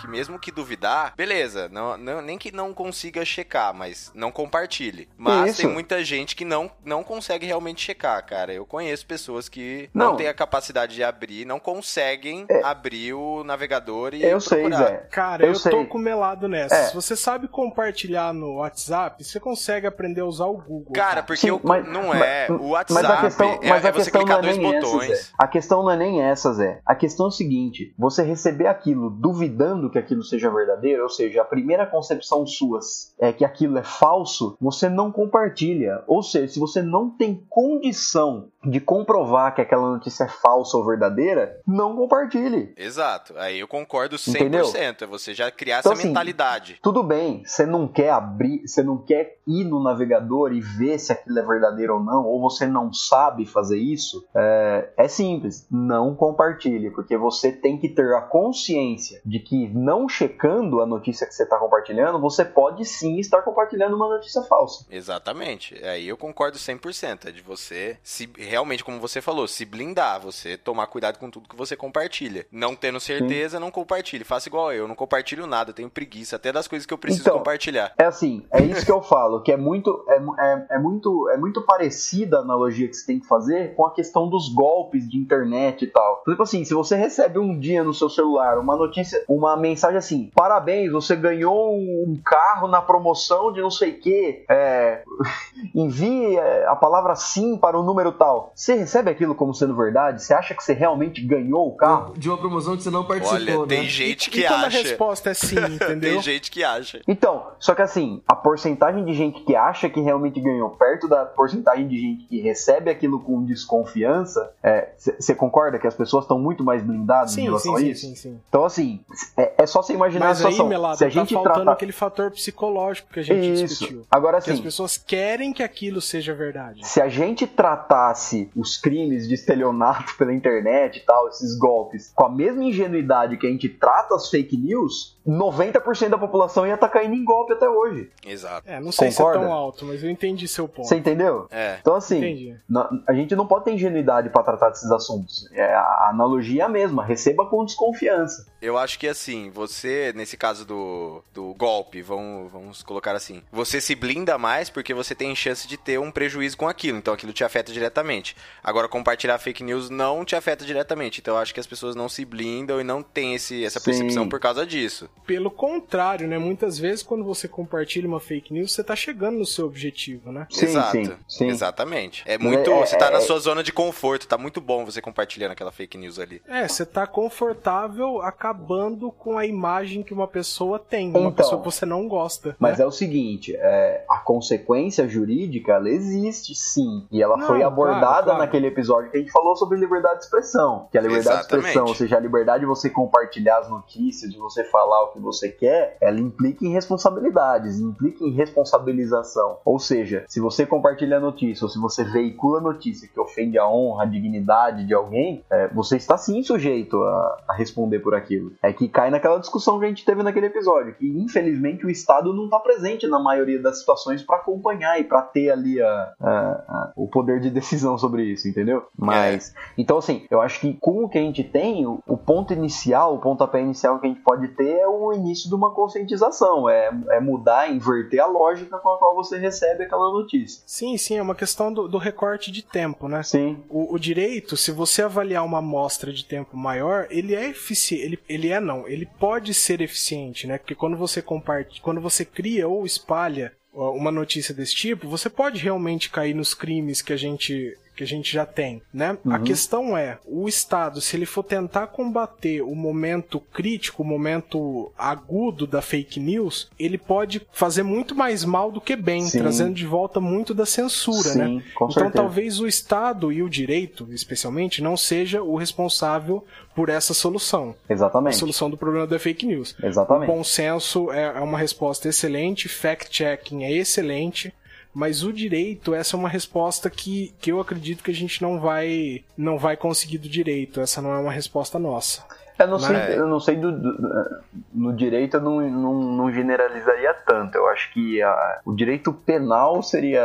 B: que mesmo que duvidar, beleza, não, não- nem que não consiga checar, mas não compartilhe. Mas
A: Isso.
B: tem muita gente que não, não consegue realmente checar, cara. Eu conheço pessoas que não,
A: Não.
B: têm a capacidade de abrir, não conseguem
A: É.
B: abrir o navegador e
A: Eu sei,
B: procurar.
A: Zé.
C: Cara,
A: Eu
C: eu,
A: sei.
C: tô com melado nessa.
A: É.
C: Se você sabe compartilhar no WhatsApp, você consegue aprender a usar o Google.
B: Cara, porque
A: Sim,
B: eu-
A: mas-
B: não é.
A: mas-
B: o WhatsApp
A: Mas a questão,
B: é,
A: mas a
B: é você
A: questão não
B: clicar
A: é
B: dois
A: nem
B: botões.
A: essa. A questão não é nem essa, Zé. A questão é o seguinte: você receber aquilo duvidando que aquilo seja verdadeiro, ou seja, a primeira concepção sua é que aquilo é falso, você não compartilha. Ou seja, se você não tem condição de comprovar que aquela notícia é falsa ou verdadeira, não compartilhe.
B: Exato. Aí eu concordo 100%.
A: Entendeu?
B: É você já criar
A: Então,
B: essa
A: assim,
B: mentalidade.
A: Tudo bem, você não quer abrir, você não quer ir no navegador e ver se aquilo é verdadeiro ou não, ou você não sabe fazer isso, é, é simples, não compartilhe, porque você tem que ter a consciência de que não checando a notícia que você está compartilhando, você pode sim estar compartilhando uma notícia falsa.
B: Exatamente. Aí eu concordo 100%. É de você, se realmente, como você falou, se blindar. Você tomar cuidado com tudo que você compartilha. Não tendo certeza, não compartilhe. Faça igual eu. Não compartilho nada. Tenho preguiça. Até das coisas que eu preciso
A: Então,
B: compartilhar.
A: É assim, é isso que eu falo, que é muito, é, é, é muito, é muito parecida a analogia que você tem que fazer com a questão dos golpes de internet e tal. Tipo assim, se você recebe um dia no seu celular uma notícia, uma mensagem assim, parabéns, você ganhou um carro na promoção de não sei o que, é, envie é, a palavra sim para o número tal. Você recebe aquilo como sendo verdade? Você acha que você realmente ganhou o carro?
D: De uma promoção que você não participou,
B: Olha,
D: né?
B: tem gente
C: e
B: que
C: a
B: acha.
C: resposta é sim, entendeu?
B: Tem gente que acha.
A: Então, só que assim, a porcentagem de gente que acha que realmente ganhou perto da porcentagem de gente que recebe aquilo com desconfiança, você concorda que as pessoas estão muito mais blindadas em
C: Sim,
A: relação
C: sim,
A: a
C: sim,
A: isso?
C: sim, sim.
A: Então, assim, é, é só você imaginar a
C: Mas aí,
A: situação.
C: Melado,
A: Se a
C: tá
A: gente
C: faltando
A: tratar.
C: aquele fator psicológico que a gente
A: Isso.
C: discutiu.
A: Agora,
C: Que as pessoas querem que aquilo seja verdade.
A: se a gente tratasse os crimes de estelionato pela internet e tal, esses golpes, com a mesma ingenuidade que a gente trata as fake news, 90% da população ia estar caindo em golpe até hoje.
B: Exato.
C: É, não sei se é
A: Concorda?
C: tão alto, mas eu entendi seu ponto.
A: Você entendeu?
B: É.
A: Então, assim. Na- a gente não pode ter ingenuidade para tratar desses assuntos. É, a analogia é a mesma, receba com desconfiança.
B: Eu acho que assim, você, nesse caso do, do golpe, vamos, vamos colocar assim, você se blinda mais porque você tem chance de ter um prejuízo com aquilo, então aquilo te afeta diretamente. Agora, compartilhar fake news não te afeta diretamente, então eu acho que as pessoas não se blindam e não têm esse, essa
A: Sim.
B: percepção por causa disso.
C: Pelo contrário, né? Muitas vezes quando você compartilha uma fake news, você tá chegando no seu objetivo, né?
A: Sim,
B: Exato.
A: sim, sim.
B: Exatamente. É muito.
A: é-
B: você tá
A: é-
B: na sua zona de conforto, tá muito bom você compartilhando aquela fake news ali.
C: É, você tá confortável acabando com a imagem que uma pessoa tem, uma
A: Então.
C: pessoa que você não gosta.
A: Mas
C: né?
A: é o seguinte, é, a consequência jurídica, ela existe sim. E ela
C: Não,
A: foi abordada
C: claro, claro.
A: naquele episódio que a gente falou sobre liberdade de expressão. Que a liberdade de
B: Exatamente.
A: expressão, ou seja, a liberdade de você compartilhar as notícias, de você falar que você quer, ela implica em responsabilidades, implica em responsabilização. Ou seja, se você compartilha a notícia, ou se você veicula a notícia que ofende a honra, a dignidade de alguém, é, você está sim sujeito a, a responder por aquilo. É que cai naquela discussão que a gente teve naquele episódio, que infelizmente o Estado não está presente na maioria das situações para acompanhar e para ter ali a- a- o poder de decisão sobre isso, entendeu? Mas, então assim, eu acho que com o que a gente tem, o, o ponto inicial, o pontapé inicial que a gente pode ter é o início de uma conscientização, é, é mudar, inverter a lógica com a qual você recebe aquela notícia.
C: Sim, sim, é uma questão do, do recorte de tempo, né?
A: Sim,
C: O, o direito, se você avaliar uma amostra de tempo maior, ele é eficiente. Ele, ele é não, ele pode ser eficiente, né? Porque quando você compartilha, quando você cria ou espalha uma notícia desse tipo, você pode realmente cair nos crimes que a gente que a gente já tem, né? A questão é, o Estado, se ele for tentar combater o momento crítico, o momento agudo da fake news, ele pode fazer muito mais mal do que bem,
A: Sim.
C: trazendo de volta muito da censura, né?
A: sim, com
C: Então
A: certeza.
C: talvez o Estado e o direito, especialmente, não seja o responsável por essa solução. A
A: Exatamente.
C: solução do problema da fake news.
A: Exatamente.
C: Bom senso é é uma resposta excelente, fact-checking é excelente, mas o direito, essa é uma resposta que, que eu acredito que a gente não vai não vai conseguir do direito. Essa não é uma resposta nossa.
A: Eu não sei,
B: Mas-
A: eu não sei do, do- no direito eu não, não, não generalizaria tanto. Eu acho que a- o direito penal seria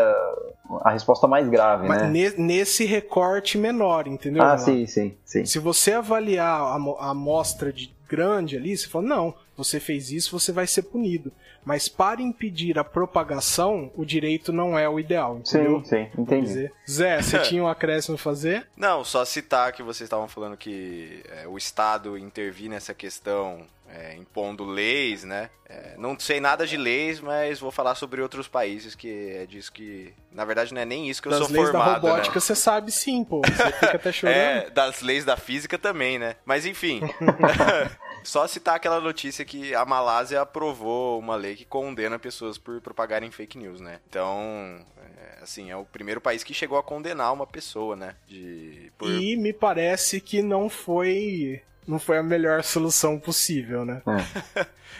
A: a resposta mais grave,
C: Mas
A: né?
C: ne- nesse recorte menor, entendeu?
A: Ah, sim, sim, sim.
C: Se você avaliar a, mo- a amostra de grande ali, você fala, não, você fez isso, você vai ser punido. Mas para impedir a propagação, o direito não é o ideal, entendeu?
A: Sim, sim, entendi.
C: dizer, Zé, você tinha um acréscimo a fazer?
B: Não, só citar que vocês estavam falando que é, o Estado intervir nessa questão é, impondo leis, né? É, não sei nada de leis, mas vou falar sobre outros países que é disso que. Na verdade, não é nem isso que eu
C: Das
B: sou
C: leis da
B: formado.
C: robótica,
B: né?
C: você sabe sim, pô. Você fica até chorando.
B: É, das leis da física também, né? Mas enfim. Só citar aquela notícia que a Malásia aprovou uma lei que condena pessoas por propagarem fake news, né? Então, é, assim, é o primeiro país que chegou a condenar uma pessoa, né? De, por,
C: E me parece que não foi. Não foi a melhor solução possível, né?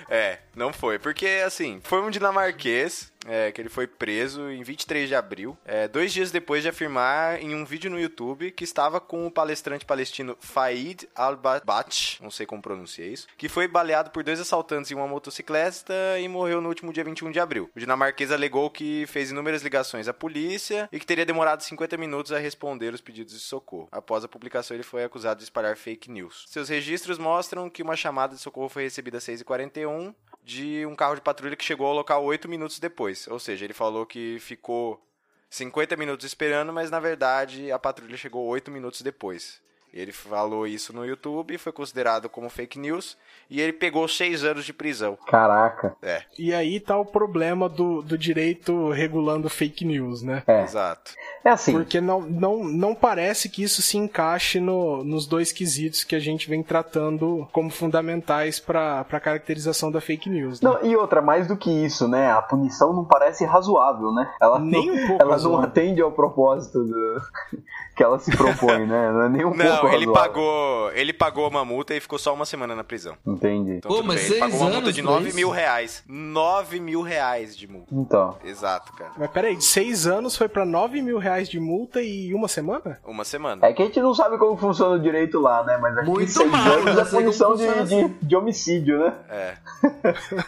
B: É, não foi. Porque, assim, foi um dinamarquês é, que ele foi preso em 23 de abril, é, dois dias depois de afirmar em um vídeo no YouTube que estava com o palestrante palestino Faid al-Batch, não sei como pronuncia isso, que foi baleado por dois assaltantes em uma motocicleta e morreu no último dia 21 de abril. O dinamarquês alegou que fez inúmeras ligações à polícia e que teria demorado 50 minutos a responder os pedidos de socorro. Após a publicação, ele foi acusado de espalhar fake news. Seus registros mostram que uma chamada de socorro foi recebida às 6h41 de um carro de patrulha que chegou ao local 8 minutos depois. Ou seja, ele falou que ficou 50 minutos esperando, mas na verdade a patrulha chegou 8 minutos depois. Ele falou isso no YouTube, foi considerado como fake news e ele pegou 6 anos de prisão.
A: Caraca.
B: É,
C: E aí tá o problema do, do direito regulando fake news, né?
A: É.
B: exato.
A: É assim.
C: Porque não, não, não parece que isso se encaixe no, nos dois quesitos que a gente vem tratando como fundamentais para a caracterização da fake news. Né?
A: Não, e outra, mais do que isso, né? A punição não parece razoável, né? Ela
C: Nem
A: não,
C: um pouco
A: Ela não
C: razoável.
A: atende ao propósito do- que ela se propõe, né? Não é nem um
B: Não,
A: pouco
B: ele
A: razoável.
B: pagou, ele pagou uma multa e ficou só uma semana na prisão.
A: Entendi.
B: Então,
D: Pô, mas
B: bem. Ele
D: seis
B: pagou uma multa de
D: pra
B: 9
D: isso?
B: mil reais. 9 mil reais de multa.
A: Então.
B: Exato, cara.
C: Mas peraí, de seis anos foi pra 9 mil reais de multa e uma semana?
B: Uma semana.
A: É que a gente não sabe como funciona o direito lá, né? Mas aqui
D: Muito
A: seis
D: mal,
A: anos é punição de, de, de homicídio, né?
B: É.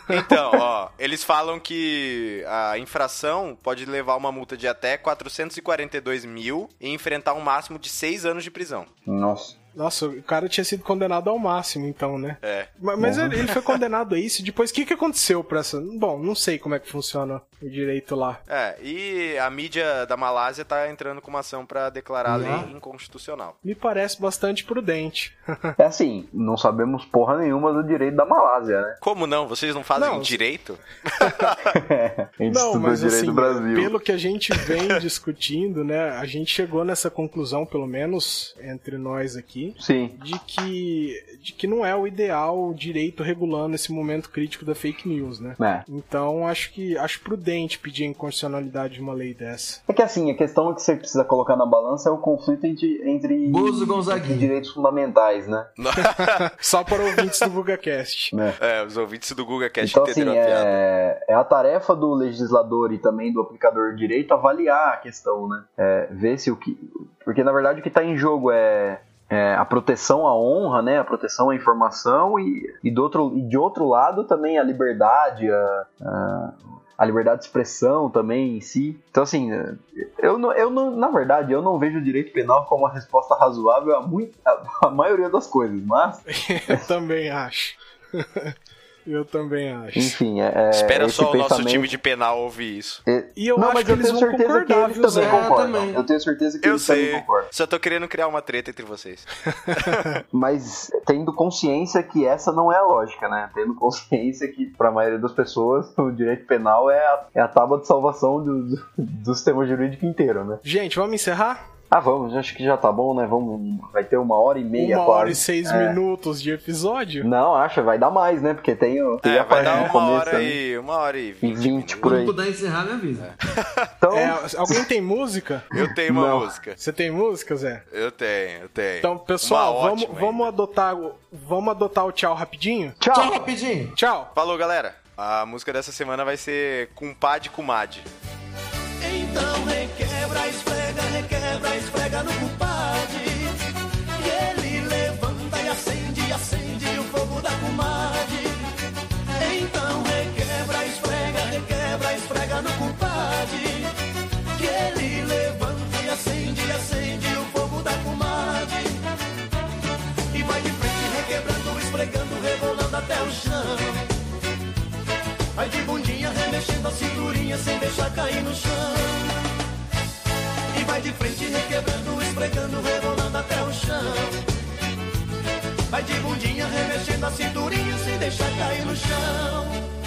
B: Então, ó, eles falam que a infração pode levar uma multa de até 442 mil e enfrentar um máximo de 6 anos de prisão.
A: Nossa.
C: Nossa, o cara tinha sido condenado ao máximo, então, né?
B: É.
C: Ma- Mas ele ele foi condenado a isso. Depois, o que, que aconteceu pra essa. Bom, não sei como é que funciona o direito lá.
B: É, e a mídia da Malásia tá entrando com uma ação pra declarar a lei inconstitucional.
C: Me parece bastante prudente.
A: É assim, não sabemos porra nenhuma do direito da Malásia, né?
B: Como não? Vocês não fazem
C: Não,
B: direito?
A: A gente
C: Não, mas
A: direito
C: assim,
A: do Brasil.
C: pelo que a gente vem discutindo, né, a gente chegou nessa conclusão, pelo menos entre nós aqui, aqui,
A: Sim.
C: de que, de que não é o ideal o direito regulando esse momento crítico da fake news, né?
A: É.
C: Então acho que acho prudente pedir a inconstitucionalidade de uma lei dessa.
A: É que assim, a questão que você precisa colocar na balança é o conflito entre, entre,
D: Bozo Gonzaguinha.
A: direitos fundamentais, né?
C: Só para ouvintes do GugaCast.
B: É, os ouvintes do Guga Cast
A: Então, assim,
B: entenderam a piada.
A: é, é a tarefa do legislador e também do aplicador de direito avaliar a questão, né? É, ver se o que. Porque, na verdade, o que está em jogo é, é a proteção à honra, né? A proteção à informação e, e, do outro, e de outro lado também a liberdade, a, a, a liberdade de expressão também em si. Então, assim, eu, não, eu não, na verdade, eu não vejo o direito penal como uma resposta razoável a, muito, a, a maioria das coisas, mas,
C: Eu também acho. Eu também acho.
A: enfim, é. é
B: Espera só o nosso time de penal ouvir isso.
C: E eu
A: não,
C: acho
A: mas
C: que
A: eu
C: eles
A: tenho
C: vão
A: certeza que
C: concordar,
A: eles
C: viu,
A: também
C: Zé?
A: concordam.
D: também.
A: Eu tenho certeza que
B: Eu
A: eles também
B: sei.
A: concordam.
B: Só tô querendo criar uma treta entre vocês.
A: Mas tendo consciência que essa não é a lógica, né? Tendo consciência que, para a maioria das pessoas, o direito penal é a, é a tábua de salvação do, do, do sistema jurídico inteiro, né?
C: Gente, vamos encerrar?
A: Ah, vamos, acho que já tá bom, né? Vamos, vai ter uma hora e meia
C: Uma
A: quase.
C: hora e seis
A: É.
C: minutos de episódio?
A: Não, acha, vai dar mais, né? Porque tem, o- tem
B: É,
A: a
B: vai
A: parte
B: dar uma
A: começo
B: hora e. Uma hora e
A: E
B: vinte.
A: 20 por
D: Quando
A: aí.
D: puder encerrar, me avisa.
A: Então,
C: É, alguém tem música?
B: Eu tenho uma
A: Não.
B: música.
C: Você tem música, Zé?
B: Eu tenho, eu tenho.
C: Então, pessoal,
B: Uma
C: vamos, vamos adotar o- vamos adotar o tchau rapidinho?
A: tchau.
D: Tchau, rapidinho.
C: Tchau.
B: Falou, galera. A música dessa semana vai ser Cumpade Kumade.
E: Então requebra, esfrega, requebra, esfrega no compadre. E ele levanta e acende, acende o fogo da comadre. Então requebra, esfrega, requebra, esfrega no compadre. Que ele levanta e acende, acende o fogo da comadre. E vai de frente, requebrando, esfregando, rebolando até o chão. Vai de bundinha remexendo a cinturinha sem deixar cair no chão. E vai de frente requebrando, esfregando, rebolando até o chão. Vai de bundinha remexendo a cinturinha sem deixar cair no chão.